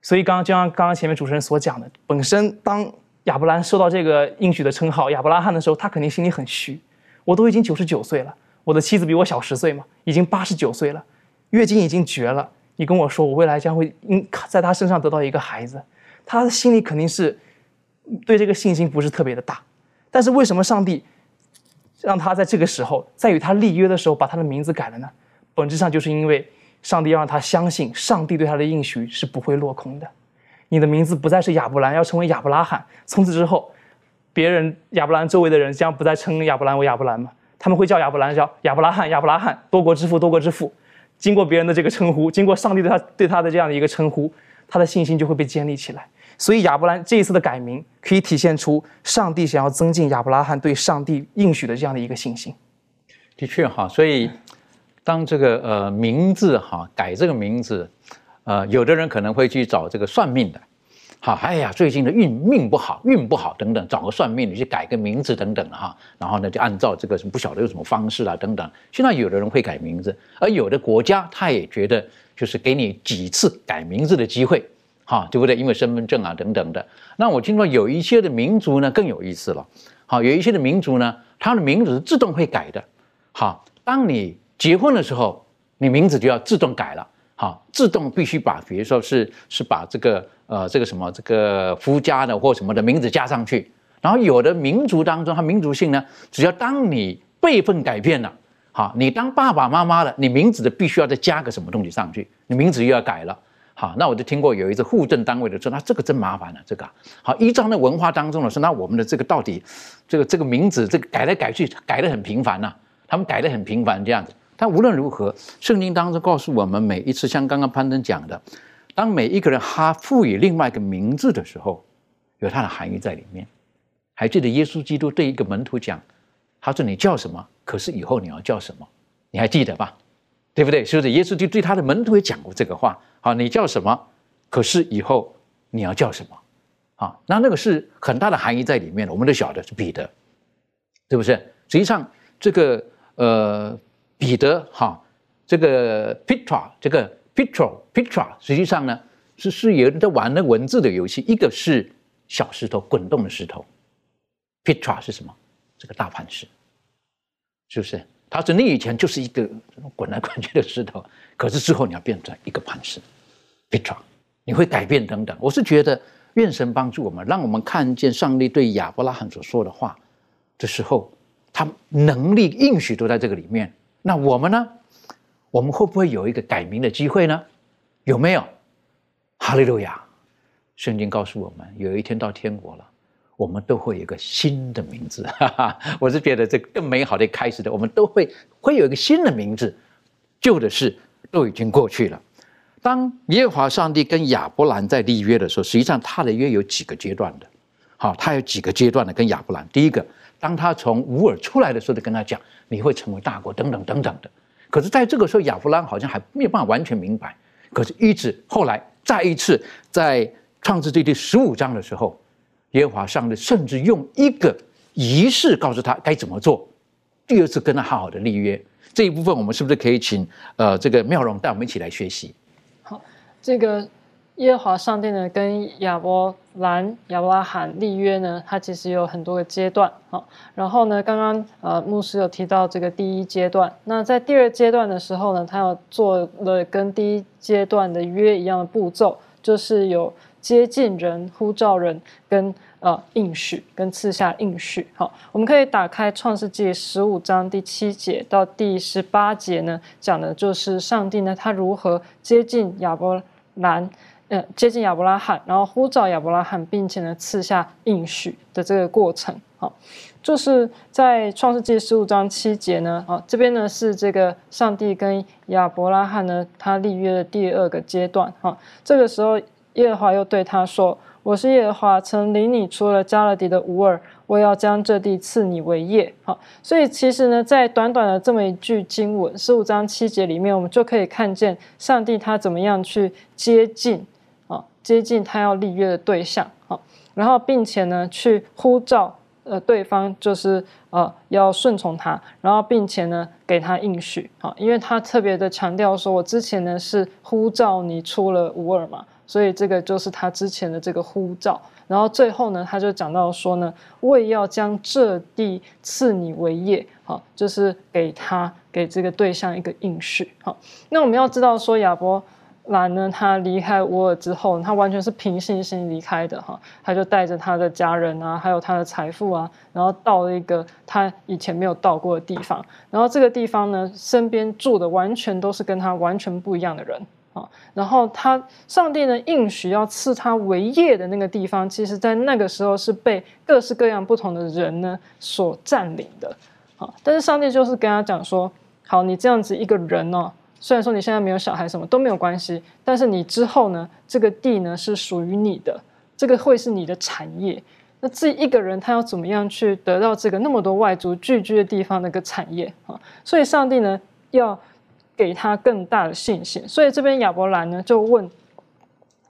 所以刚刚就像刚刚前面主持人所讲的，本身当亚伯兰收到这个应许的称号亚伯拉罕的时候，他肯定心里很虚，我都已经九十九岁了。我的妻子比我小十岁嘛，已经八十九岁了，月经已经绝了。你跟我说，我未来将会因在她身上得到一个孩子，他的心里肯定是对这个信心不是特别的大。但是为什么上帝让他在这个时候，在与他立约的时候把他的名字改了呢？本质上就是因为上帝要让他相信，上帝对他的应许是不会落空的。你的名字不再是亚伯兰，要成为亚伯拉罕。从此之后，别人亚伯兰周围的人将不再称亚伯兰为亚伯兰吗？他们会叫亚伯兰叫亚伯拉罕，亚伯拉罕，多国之父，多国之父。经过别人的这个称呼，经过上帝对他对他的这样的一个称呼，他的信心就会被建立起来。所以亚伯兰这一次的改名，可以体现出上帝想要增进亚伯拉罕对上帝应许的这样的一个信心。的确哈，所以当这个呃名字哈改这个名字，呃，有的人可能会去找这个算命的。好，哎呀，最近的运命不好，运不好等等，找个算命的去改个名字等等哈，然后呢就按照这个什么不晓得有什么方式啊等等。现在有的人会改名字，而有的国家他也觉得就是给你几次改名字的机会哈，对不对？因为身份证啊等等的。那我听说有一些的民族呢更有意思了，好，有一些的民族呢，它的名字是自动会改的。好，当你结婚的时候，你名字就要自动改了。好，自动必须把，比如说是是把这个呃这个什么这个夫家的或什么的名字加上去。然后有的民族当中，它民族性呢，只要当你辈分改变了，好，你当爸爸妈妈了，你名字的必须要再加个什么东西上去，你名字又要改了。好，那我就听过有一次户政单位的说，那这个真麻烦了，这个好依照那文化当中的说，那我们的这个到底这个这个名字这个改来改去改的很频繁呐，他们改的很频繁这样子。但无论如何，圣经当中告诉我们，每一次像刚刚潘登讲的，当每一个人他赋予另外一个名字的时候，有它的含义在里面。还记得耶稣基督对一个门徒讲：“他说你叫什么？可是以后你要叫什么？你还记得吧？对不对？是不是？耶稣就对他的门徒也讲过这个话。好，你叫什么？可是以后你要叫什么？好，那那个是很大的含义在里面的。我们都晓得是彼得，是不是？实际上这个呃彼得哈，这个 Petra，这个 Petro Petra，实际上呢是是有人在玩那文字的游戏，一个是小石头，滚动的石头。Petra 是什么？这个大磐石，是不是？他说你以前就是一个滚来滚去的石头，可是之后你要变成一个磐石，Petra，你会改变等等。我是觉得愿神帮助我们，让我们看见上帝对亚伯拉罕所说的话的时候，他能力应许都在这个里面。那我们呢？我们会不会有一个改名的机会呢？有没有？哈利路亚！圣经告诉我们，有一天到天国了。我们都会有一个新的名字，哈哈，我是觉得这更美好的开始的，我们都会会有一个新的名字，旧的事都已经过去了。当耶和华上帝跟亚伯兰在立约的时候，实际上他的约有几个阶段的，好，他有几个阶段的跟亚伯兰。第一个，当他从乌尔出来的时候，就跟他讲你会成为大国，等等等等的。可是在这个时候，亚伯兰好像还没有办法完全明白。可是，一直后来再一次在创世纪第十五章的时候。耶和华上帝甚至用一个仪式告诉他该怎么做，第二次跟他好好的立约。这一部分我们是不是可以请呃这个妙容带我们一起来学习？好，这个耶和华上帝呢跟亚伯兰亚伯拉罕立约呢，它其实有很多个阶段。好，然后呢，刚刚呃牧师有提到这个第一阶段，那在第二阶段的时候呢，他要做了跟第一阶段的约一样的步骤，就是有。接近人、呼召人跟呃应许跟赐下应许，好，我们可以打开创世纪十五章第七节到第十八节呢，讲的就是上帝呢他如何接近亚伯兰，呃，接近亚伯拉罕，然后呼召亚伯拉罕，并且呢赐下应许的这个过程，好，就是在创世纪十五章七节呢，啊，这边呢是这个上帝跟亚伯拉罕呢他立约的第二个阶段，哈，这个时候。耶和华又对他说：“我是耶和华，曾领你出了加勒底的乌尔，我要将这地赐你为业。”好，所以其实呢，在短短的这么一句经文十五章七节里面，我们就可以看见上帝他怎么样去接近啊，接近他要立约的对象啊，然后并且呢，去呼召呃对方，就是呃要顺从他，然后并且呢给他应许啊，因为他特别的强调说：“我之前呢是呼召你出了乌尔嘛。”所以这个就是他之前的这个呼召，然后最后呢，他就讲到说呢，为要将这地赐你为业，好，就是给他给这个对象一个应许，好。那我们要知道说亚伯兰呢，他离开乌尔之后，他完全是凭信心离开的，哈，他就带着他的家人啊，还有他的财富啊，然后到了一个他以前没有到过的地方，然后这个地方呢，身边住的完全都是跟他完全不一样的人。啊，然后他上帝呢应许要赐他为业的那个地方，其实在那个时候是被各式各样不同的人呢所占领的。啊，但是上帝就是跟他讲说：好，你这样子一个人哦，虽然说你现在没有小孩，什么都没有关系，但是你之后呢，这个地呢是属于你的，这个会是你的产业。那这一个人他要怎么样去得到这个那么多外族聚居的地方的一个产业啊？所以上帝呢要。给他更大的信心，所以这边亚伯兰呢就问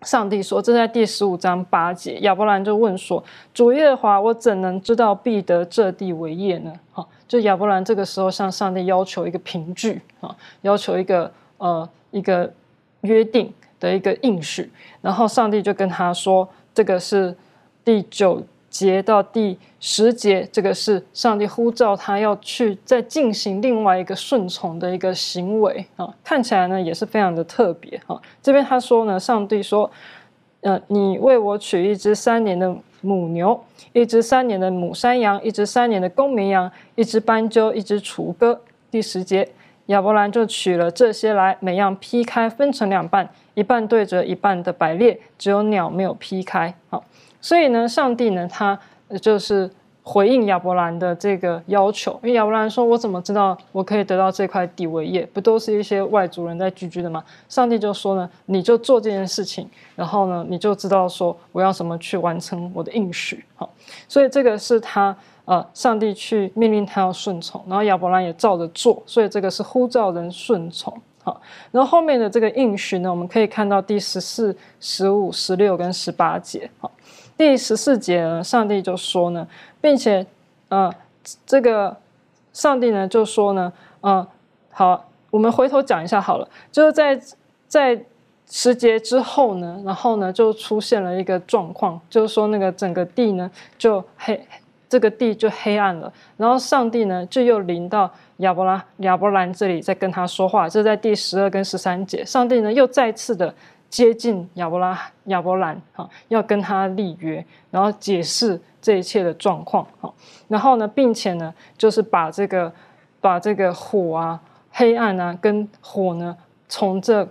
上帝说：“这在第十五章八节，亚伯兰就问说：‘主耶和华，我怎能知道必得这地为业呢？’哈，就亚伯兰这个时候向上帝要求一个凭据啊，要求一个呃一个约定，的一个应许，然后上帝就跟他说，这个是第九节到第十节，这个是上帝呼召他要去再进行另外一个顺从的一个行为啊，看起来呢也是非常的特别啊。这边他说呢，上帝说，呃，你为我取一只三年的母牛，一只三年的母山羊，一只三年的公绵羊，一只斑鸠，一只雏鸽。第十节。亚伯兰就取了这些来，每样劈开，分成两半，一半对着一半的摆列，只有鸟没有劈开。好，所以呢，上帝呢，他就是回应亚伯兰的这个要求，因为亚伯兰说：“我怎么知道我可以得到这块地为业？不都是一些外族人在居居的吗？”上帝就说呢：“你就做这件事情，然后呢，你就知道说我要怎么去完成我的应许。”好，所以这个是他。呃，上帝去命令他要顺从，然后亚伯兰也照着做，所以这个是呼召人顺从。好，然后后面的这个应许呢，我们可以看到第十四、十五、十六跟十八节。好，第十四节呢，上帝就说呢，并且，呃，这个上帝呢就说呢，嗯，好，我们回头讲一下好了，就是在在十节之后呢，然后呢就出现了一个状况，就是说那个整个地呢就黑。这个地就黑暗了，然后上帝呢就又临到亚伯拉亚伯兰这里，在跟他说话。这在第十二跟十三节，上帝呢又再次的接近亚伯拉亚伯兰，哈，要跟他立约，然后解释这一切的状况，哈，然后呢，并且呢，就是把这个把这个火啊、黑暗啊跟火呢，从这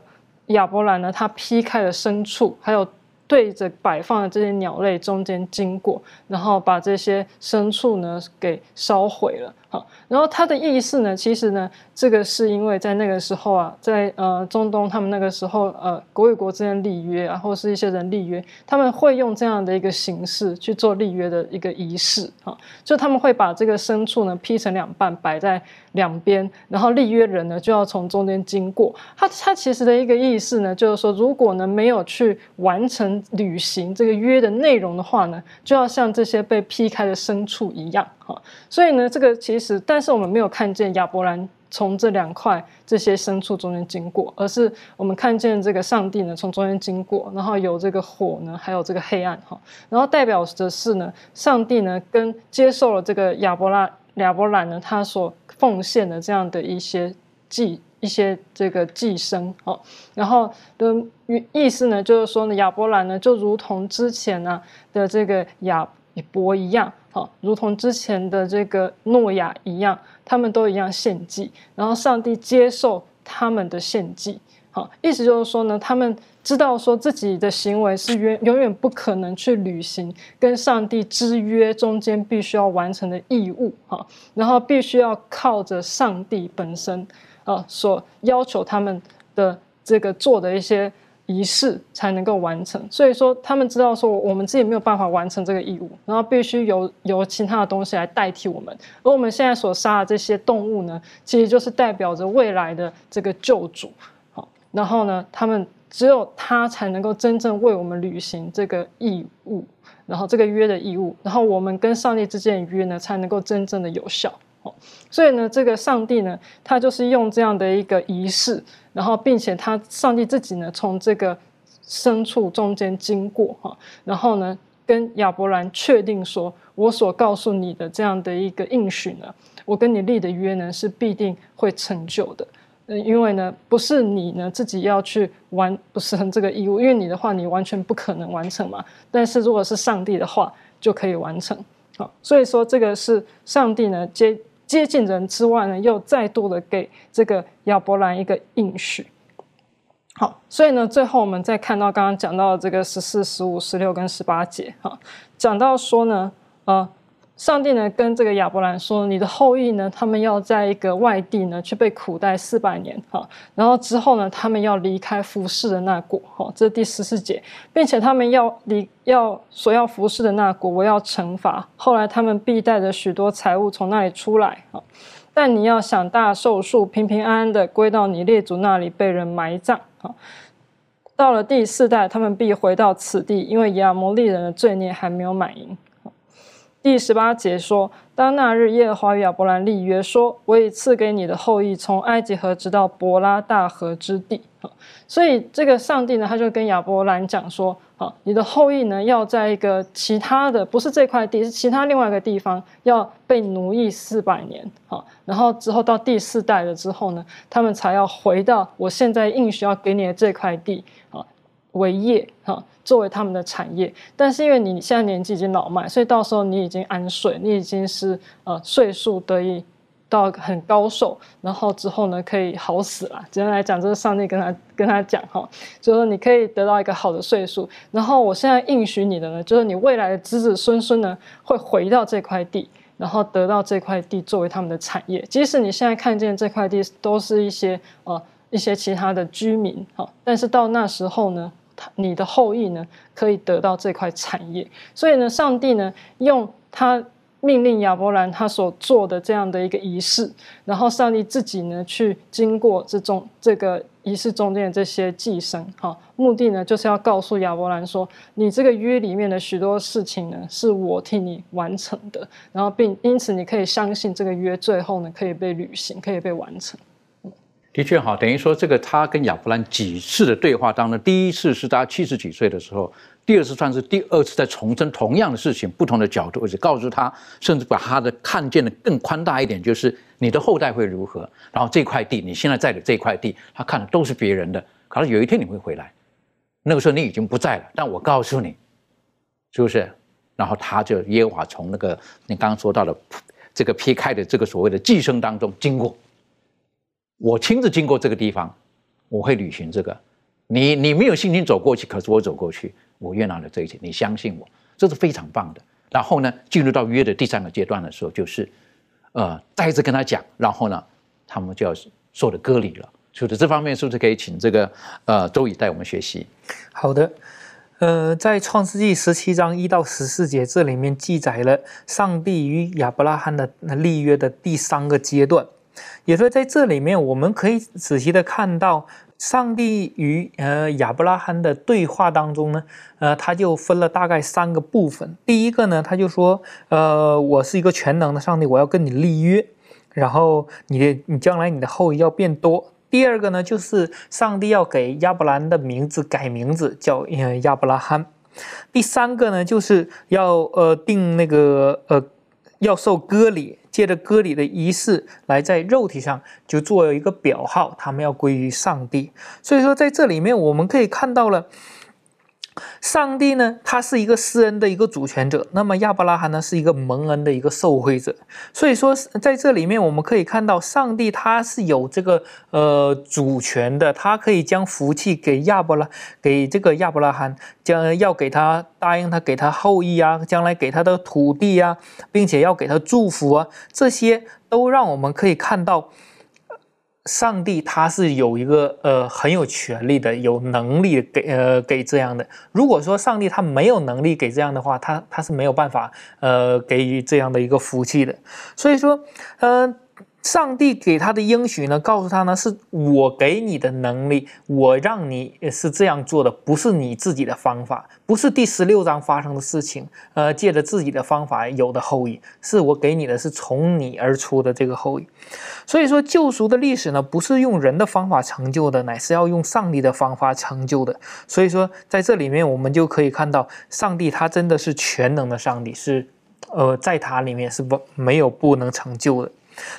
亚伯兰呢他劈开的牲畜，还有。对着摆放的这些鸟类中间经过，然后把这些牲畜呢给烧毁了。好，然后他的意思呢，其实呢，这个是因为在那个时候啊，在呃中东，他们那个时候呃国与国之间立约啊，或是一些人立约，他们会用这样的一个形式去做立约的一个仪式啊，就他们会把这个牲畜呢劈成两半，摆在两边，然后立约人呢就要从中间经过。他他其实的一个意思呢，就是说，如果呢没有去完成履行这个约的内容的话呢，就要像这些被劈开的牲畜一样。好，所以呢，这个其实，但是我们没有看见亚伯兰从这两块这些牲畜中间经过，而是我们看见这个上帝呢从中间经过，然后有这个火呢，还有这个黑暗哈，然后代表的是呢，上帝呢跟接受了这个亚伯拉亚伯兰呢他所奉献的这样的一些祭一些这个祭牲哦，然后的意思呢就是说呢，亚伯兰呢就如同之前呢的这个亚伯一样。好，如同之前的这个诺亚一样，他们都一样献祭，然后上帝接受他们的献祭。好，意思就是说呢，他们知道说自己的行为是永永远不可能去履行跟上帝之约中间必须要完成的义务。哈，然后必须要靠着上帝本身啊所要求他们的这个做的一些。仪式才能够完成，所以说他们知道说我们自己没有办法完成这个义务，然后必须由由其他的东西来代替我们。而我们现在所杀的这些动物呢，其实就是代表着未来的这个救主。好，然后呢，他们只有他才能够真正为我们履行这个义务，然后这个约的义务，然后我们跟上帝之间的约呢，才能够真正的有效。好所以呢，这个上帝呢，他就是用这样的一个仪式，然后并且他上帝自己呢，从这个牲畜中间经过哈，然后呢，跟亚伯兰确定说，我所告诉你的这样的一个应许呢，我跟你立的约呢，是必定会成就的。嗯，因为呢，不是你呢自己要去完不成这个义务，因为你的话，你完全不可能完成嘛。但是如果是上帝的话，就可以完成。好，所以说这个是上帝呢接。接近人之外呢，又再度的给这个亚伯兰一个应许。好，所以呢，最后我们再看到刚刚讲到这个十四、十五、十六跟十八节，哈，讲到说呢，呃。上帝呢，跟这个亚伯兰说：“你的后裔呢，他们要在一个外地呢，去被苦待四百年，哈。然后之后呢，他们要离开服侍的那国，哈。这是第十四节，并且他们要离要所要服侍的那国，我要惩罚。后来他们必带着许多财物从那里出来，哈。但你要享大寿数，平平安安的归到你列祖那里，被人埋葬，哈。到了第四代，他们必回到此地，因为亚摩利人的罪孽还没有满盈。”第十八节说：“当那日，耶和华与亚伯兰立约，说：我已赐给你的后裔，从埃及河直到伯拉大河之地。”所以这个上帝呢，他就跟亚伯兰讲说：“好，你的后裔呢，要在一个其他的，不是这块地，是其他另外一个地方，要被奴役四百年。好，然后之后到第四代了之后呢，他们才要回到我现在应许要给你的这块地啊为业。哈。”作为他们的产业，但是因为你现在年纪已经老迈，所以到时候你已经安睡，你已经是呃岁数得以到很高寿，然后之后呢可以好死了。简单来讲，就是上帝跟他跟他讲哈，就是你可以得到一个好的岁数，然后我现在应许你的呢，就是你未来的子子孙孙呢会回到这块地，然后得到这块地作为他们的产业。即使你现在看见这块地都是一些呃一些其他的居民哈，但是到那时候呢。你的后裔呢，可以得到这块产业。所以呢，上帝呢，用他命令亚伯兰他所做的这样的一个仪式，然后上帝自己呢，去经过这种这个仪式中间的这些寄生，哈，目的呢，就是要告诉亚伯兰说，你这个约里面的许多事情呢，是我替你完成的，然后并因此你可以相信这个约最后呢，可以被履行，可以被完成。的确哈，等于说这个他跟亚伯兰几次的对话当中，第一次是他七十几岁的时候，第二次算是第二次在重申同样的事情，不同的角度，而且告诉他，甚至把他的看见的更宽大一点，就是你的后代会如何，然后这块地你现在在的这块地，他看的都是别人的，可能有一天你会回来，那个时候你已经不在了，但我告诉你，是不是？然后他就耶和华从那个你刚刚说到的这个劈开的这个所谓的寄生当中经过。我亲自经过这个地方，我会履行这个。你你没有信心走过去，可是我走过去，我约拿了这一切，你相信我，这是非常棒的。然后呢，进入到约的第三个阶段的时候，就是呃，再一次跟他讲，然后呢，他们就要受的割礼了。所以这方面是不是可以请这个呃周宇带我们学习？好的，呃，在创世纪十七章一到十四节这里面记载了上帝与亚伯拉罕的立约的第三个阶段。也说在这里面，我们可以仔细的看到，上帝与呃亚伯拉罕的对话当中呢，呃，他就分了大概三个部分。第一个呢，他就说，呃，我是一个全能的上帝，我要跟你立约，然后你的你将来你的后裔要变多。第二个呢，就是上帝要给亚伯兰的名字改名字，叫呃亚伯拉罕。第三个呢，就是要呃定那个呃要受割礼。借着歌里的仪式来在肉体上就做一个表号，他们要归于上帝。所以说，在这里面我们可以看到了。上帝呢，他是一个施恩的一个主权者，那么亚伯拉罕呢是一个蒙恩的一个受惠者。所以说，在这里面我们可以看到，上帝他是有这个呃主权的，他可以将福气给亚伯拉，给这个亚伯拉罕，将要给他答应他给他后裔啊，将来给他的土地啊，并且要给他祝福啊，这些都让我们可以看到。上帝他是有一个呃很有权利的，有能力给呃给这样的。如果说上帝他没有能力给这样的话，他他是没有办法呃给予这样的一个福气的。所以说，嗯。上帝给他的应许呢，告诉他呢，是我给你的能力，我让你是这样做的，不是你自己的方法，不是第十六章发生的事情，呃，借着自己的方法有的后裔，是我给你的是从你而出的这个后裔。所以说，救赎的历史呢，不是用人的方法成就的，乃是要用上帝的方法成就的。所以说，在这里面我们就可以看到，上帝他真的是全能的上帝，是呃，在他里面是不没有不能成就的。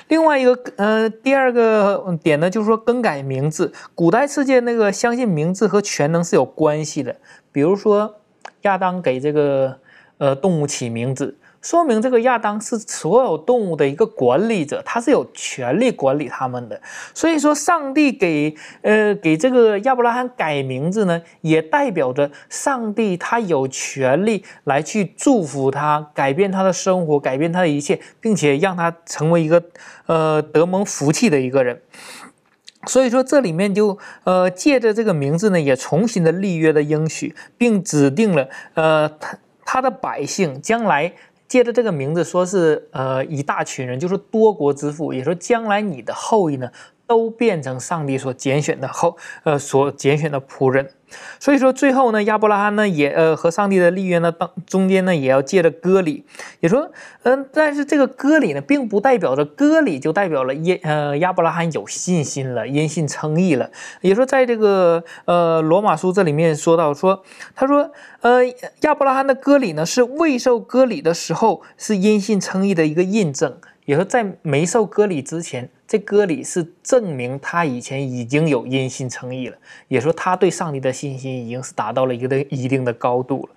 另外一个，呃，第二个点呢，就是说更改名字。古代世界那个相信名字和全能是有关系的。比如说，亚当给这个呃动物起名字。说明这个亚当是所有动物的一个管理者，他是有权利管理他们的。所以说，上帝给呃给这个亚伯拉罕改名字呢，也代表着上帝他有权利来去祝福他，改变他的生活，改变他的一切，并且让他成为一个呃得蒙福气的一个人。所以说，这里面就呃借着这个名字呢，也重新的立约的应许，并指定了呃他他的百姓将来。借着这个名字说是呃一大群人，就是多国之父，也说将来你的后裔呢都变成上帝所拣选的后，呃，所拣选的仆人。所以说，最后呢，亚伯拉罕呢也呃和上帝的立约呢当中间呢也要借着割礼，也说，嗯，但是这个割礼呢，并不代表着割礼就代表了耶呃亚伯拉罕有信心了，因信称义了。也说，在这个呃罗马书这里面说到说，他说，呃亚伯拉罕的割礼呢是未受割礼的时候是因信称义的一个印证。也说，在没受割礼之前，这割礼是证明他以前已经有因信称义了。也说，他对上帝的信心已经是达到了一个的一定的高度了。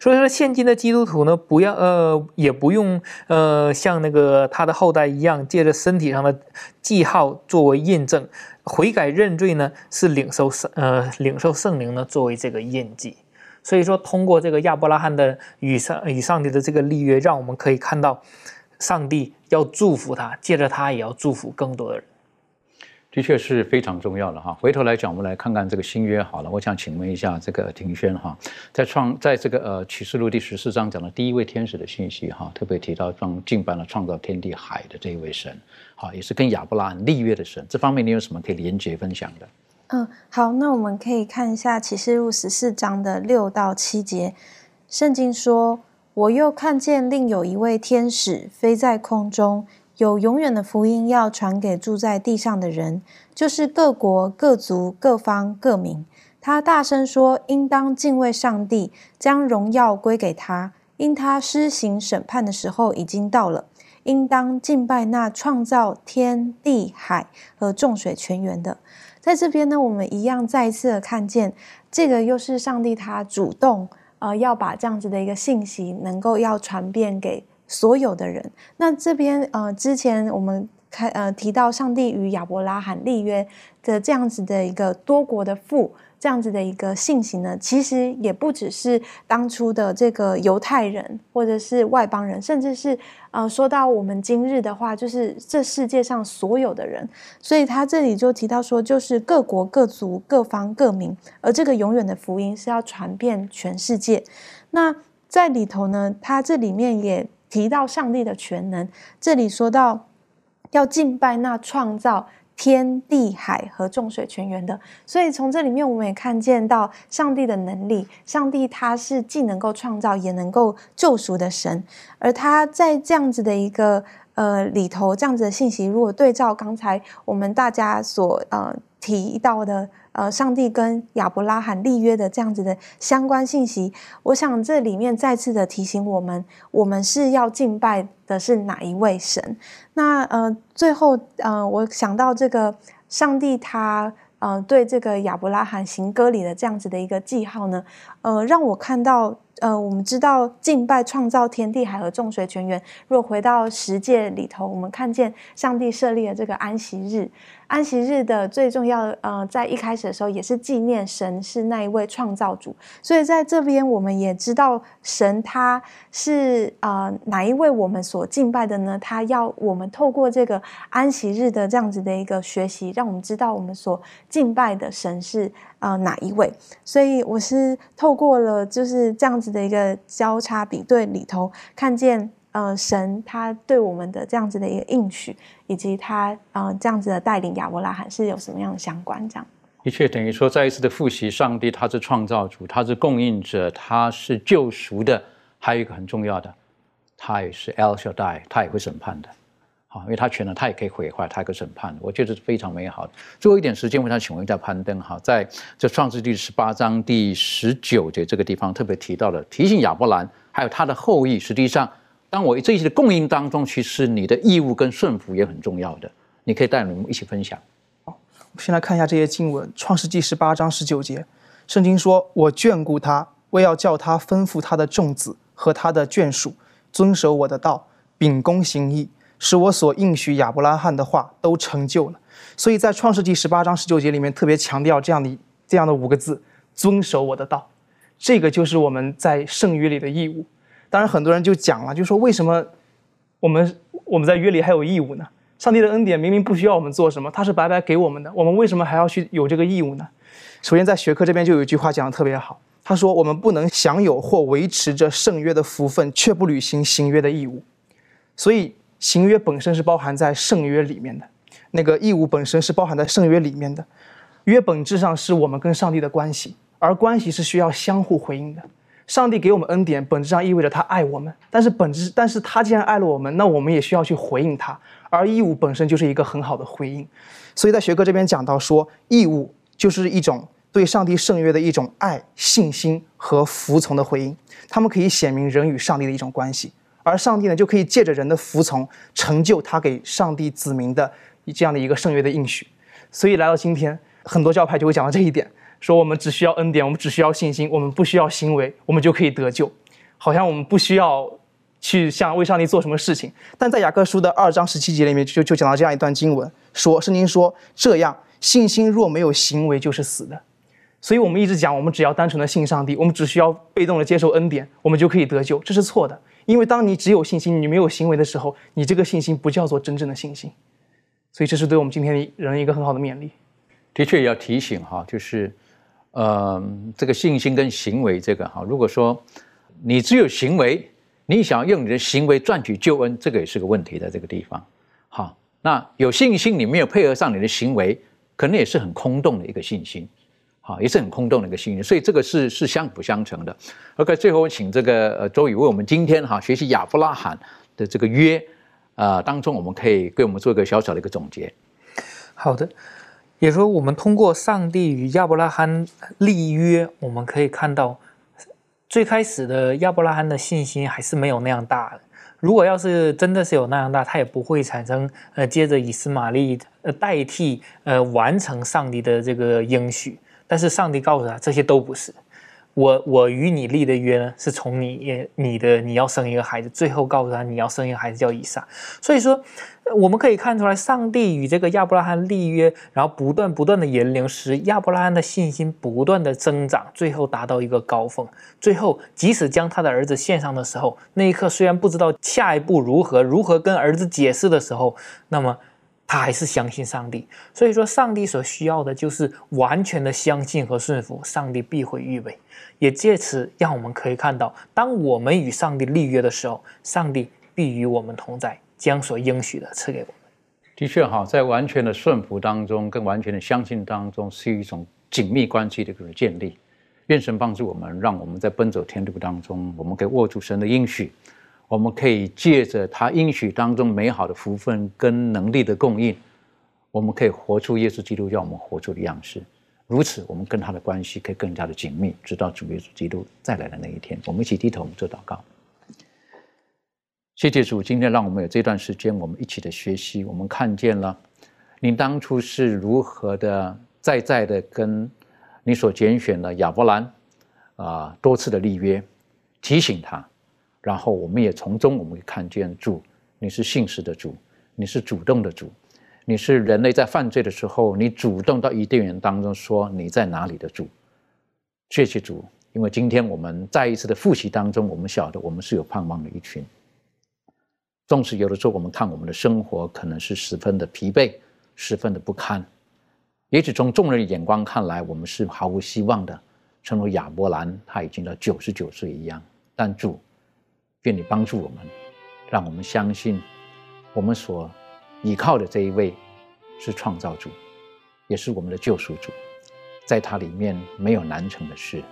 所以说，现今的基督徒呢，不要呃，也不用呃，像那个他的后代一样，借着身体上的记号作为印证，悔改认罪呢，是领受圣呃领受圣灵呢作为这个印记。所以说，通过这个亚伯拉罕的与上与上帝的这个立约，让我们可以看到。上帝要祝福他，借着他也要祝福更多的人，的确是非常重要的哈。回头来讲，我们来看看这个新约好了。我想请问一下这个庭轩哈，在创在这个呃启示录第十四章讲的第一位天使的信息哈，特别提到创敬拜了创造天地海的这一位神，好，也是跟亚伯拉罕立约的神。这方面你有什么可以连接分享的？嗯，好，那我们可以看一下启示录十四章的六到七节，圣经说。我又看见另有一位天使飞在空中，有永远的福音要传给住在地上的人，就是各国、各族、各方、各民。他大声说：“应当敬畏上帝，将荣耀归给他，因他施行审判的时候已经到了。应当敬拜那创造天地海和众水泉源的。”在这边呢，我们一样再一次的看见，这个又是上帝他主动。呃，要把这样子的一个信息能够要传遍给所有的人。那这边呃，之前我们开呃提到上帝与亚伯拉罕立约的这样子的一个多国的父。这样子的一个信息呢，其实也不只是当初的这个犹太人，或者是外邦人，甚至是呃，说到我们今日的话，就是这世界上所有的人。所以他这里就提到说，就是各国各族各方各民，而这个永远的福音是要传遍全世界。那在里头呢，他这里面也提到上帝的全能，这里说到要敬拜那创造。天地海和众水泉源的，所以从这里面我们也看见到上帝的能力。上帝他是既能够创造，也能够救赎的神。而他在这样子的一个呃里头，这样子的信息，如果对照刚才我们大家所呃提到的。呃，上帝跟亚伯拉罕立约的这样子的相关信息，我想这里面再次的提醒我们，我们是要敬拜的是哪一位神？那呃，最后呃，我想到这个上帝他呃对这个亚伯拉罕行割礼的这样子的一个记号呢，呃，让我看到呃，我们知道敬拜创造天地海和众水泉源。若回到十诫里头，我们看见上帝设立了这个安息日。安息日的最重要，呃，在一开始的时候也是纪念神是那一位创造主，所以在这边我们也知道神他是呃哪一位我们所敬拜的呢？他要我们透过这个安息日的这样子的一个学习，让我们知道我们所敬拜的神是呃哪一位。所以我是透过了就是这样子的一个交叉比对里头看见。呃，神他对我们的这样子的一个应许，以及他呃这样子的带领亚伯拉罕是有什么样的相关？这样的确等于说再一次的复习，上帝他是创造主，他是供应者，他是救赎的。还有一个很重要的，他也是 El Shaddai，他也会审判的。好，因为他全能，他也可以毁坏，他也可以审判。我觉得是非常美好的。最后一点时间，我想请问一下攀登哈，在这创世纪十八章第十九节这个地方特别提到了，提醒亚伯兰还有他的后裔，实际上。当我这些的供应当中，其实你的义务跟顺服也很重要的。你可以带我们一起分享。好，我们先来看一下这些经文，《创世纪》十八章十九节，圣经说：“我眷顾他，为要叫他吩咐他的众子和他的眷属遵守我的道，秉公行义，使我所应许亚伯拉罕的话都成就了。”所以在《创世纪》十八章十九节里面特别强调这样的这样的五个字：“遵守我的道。”这个就是我们在圣语里的义务。当然，很多人就讲了，就说为什么我们我们在约里还有义务呢？上帝的恩典明明不需要我们做什么，他是白白给我们的，我们为什么还要去有这个义务呢？首先，在学科这边就有一句话讲的特别好，他说我们不能享有或维持着圣约的福分，却不履行行约的义务。所以，行约本身是包含在圣约里面的。那个义务本身是包含在圣约里面的。约本质上是我们跟上帝的关系，而关系是需要相互回应的。上帝给我们恩典，本质上意味着他爱我们，但是本质，但是他既然爱了我们，那我们也需要去回应他，而义务本身就是一个很好的回应。所以在学科这边讲到说，义务就是一种对上帝圣约的一种爱、信心和服从的回应，他们可以显明人与上帝的一种关系，而上帝呢，就可以借着人的服从，成就他给上帝子民的这样的一个圣约的应许。所以来到今天，很多教派就会讲到这一点。说我们只需要恩典，我们只需要信心，我们不需要行为，我们就可以得救。好像我们不需要去向为上帝做什么事情。但在雅各书的二章十七节里面，就就讲到这样一段经文，说圣经说这样，信心若没有行为，就是死的。所以我们一直讲，我们只要单纯的信上帝，我们只需要被动的接受恩典，我们就可以得救，这是错的。因为当你只有信心，你没有行为的时候，你这个信心不叫做真正的信心。所以这是对我们今天的人一个很好的勉励。的确要提醒哈，就是。呃，这个信心跟行为，这个哈，如果说你只有行为，你想用你的行为赚取救恩，这个也是个问题，在这个地方。好，那有信心，你没有配合上你的行为，可能也是很空洞的一个信心，好，也是很空洞的一个信心。所以这个是是相辅相成的。OK，最后我请这个呃周宇为我们今天哈学习亚伯拉罕的这个约啊当中，我们可以给我们做一个小小的一个总结。好的。也说，我们通过上帝与亚伯拉罕立约，我们可以看到，最开始的亚伯拉罕的信心还是没有那样大的。如果要是真的是有那样大，他也不会产生呃，接着以斯玛利呃代替呃完成上帝的这个应许。但是上帝告诉他，这些都不是。我我与你立的约呢，是从你你的你要生一个孩子，最后告诉他你要生一个孩子叫以撒。所以说，我们可以看出来，上帝与这个亚伯拉罕立约，然后不断不断的引领，使亚伯拉罕的信心不断的增长，最后达到一个高峰。最后，即使将他的儿子献上的时候，那一刻虽然不知道下一步如何，如何跟儿子解释的时候，那么。他还是相信上帝，所以说上帝所需要的就是完全的相信和顺服，上帝必会预备，也借此让我们可以看到，当我们与上帝立约的时候，上帝必与我们同在，将所应许的赐给我们。的确哈，在完全的顺服当中，跟完全的相信当中，是一种紧密关系的一个建立。愿神帮助我们，让我们在奔走天路当中，我们可以握住神的应许。我们可以借着他应许当中美好的福分跟能力的供应，我们可以活出耶稣基督要我们活出的样式。如此，我们跟他的关系可以更加的紧密，直到主耶稣基督再来的那一天。我们一起低头做祷告。谢谢主，今天让我们有这段时间，我们一起的学习。我们看见了你当初是如何的在在的跟你所拣选的亚伯兰啊多次的立约，提醒他。然后我们也从中我们会看见主，你是信实的主，你是主动的主，你是人类在犯罪的时候，你主动到伊甸园当中说你在哪里的主。谢谢主，因为今天我们再一次的复习当中，我们晓得我们是有盼望的一群。纵使有的时候我们看我们的生活可能是十分的疲惫，十分的不堪，也许从众人的眼光看来，我们是毫无希望的，正如亚伯兰他已经到九十九岁一样，但主。愿你帮助我们，让我们相信，我们所依靠的这一位是创造主，也是我们的救赎主，在他里面没有难成的事。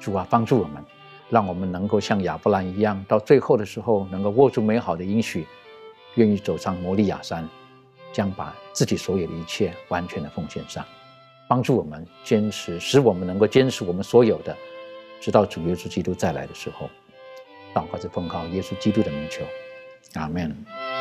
主啊，帮助我们，让我们能够像亚伯兰一样，到最后的时候能够握住美好的应许，愿意走上摩利亚山，将把自己所有的一切完全的奉献上，帮助我们坚持，使我们能够坚持我们所有的，直到主耶稣基督再来的时候。祷告是奉靠耶稣基督的名求，阿门。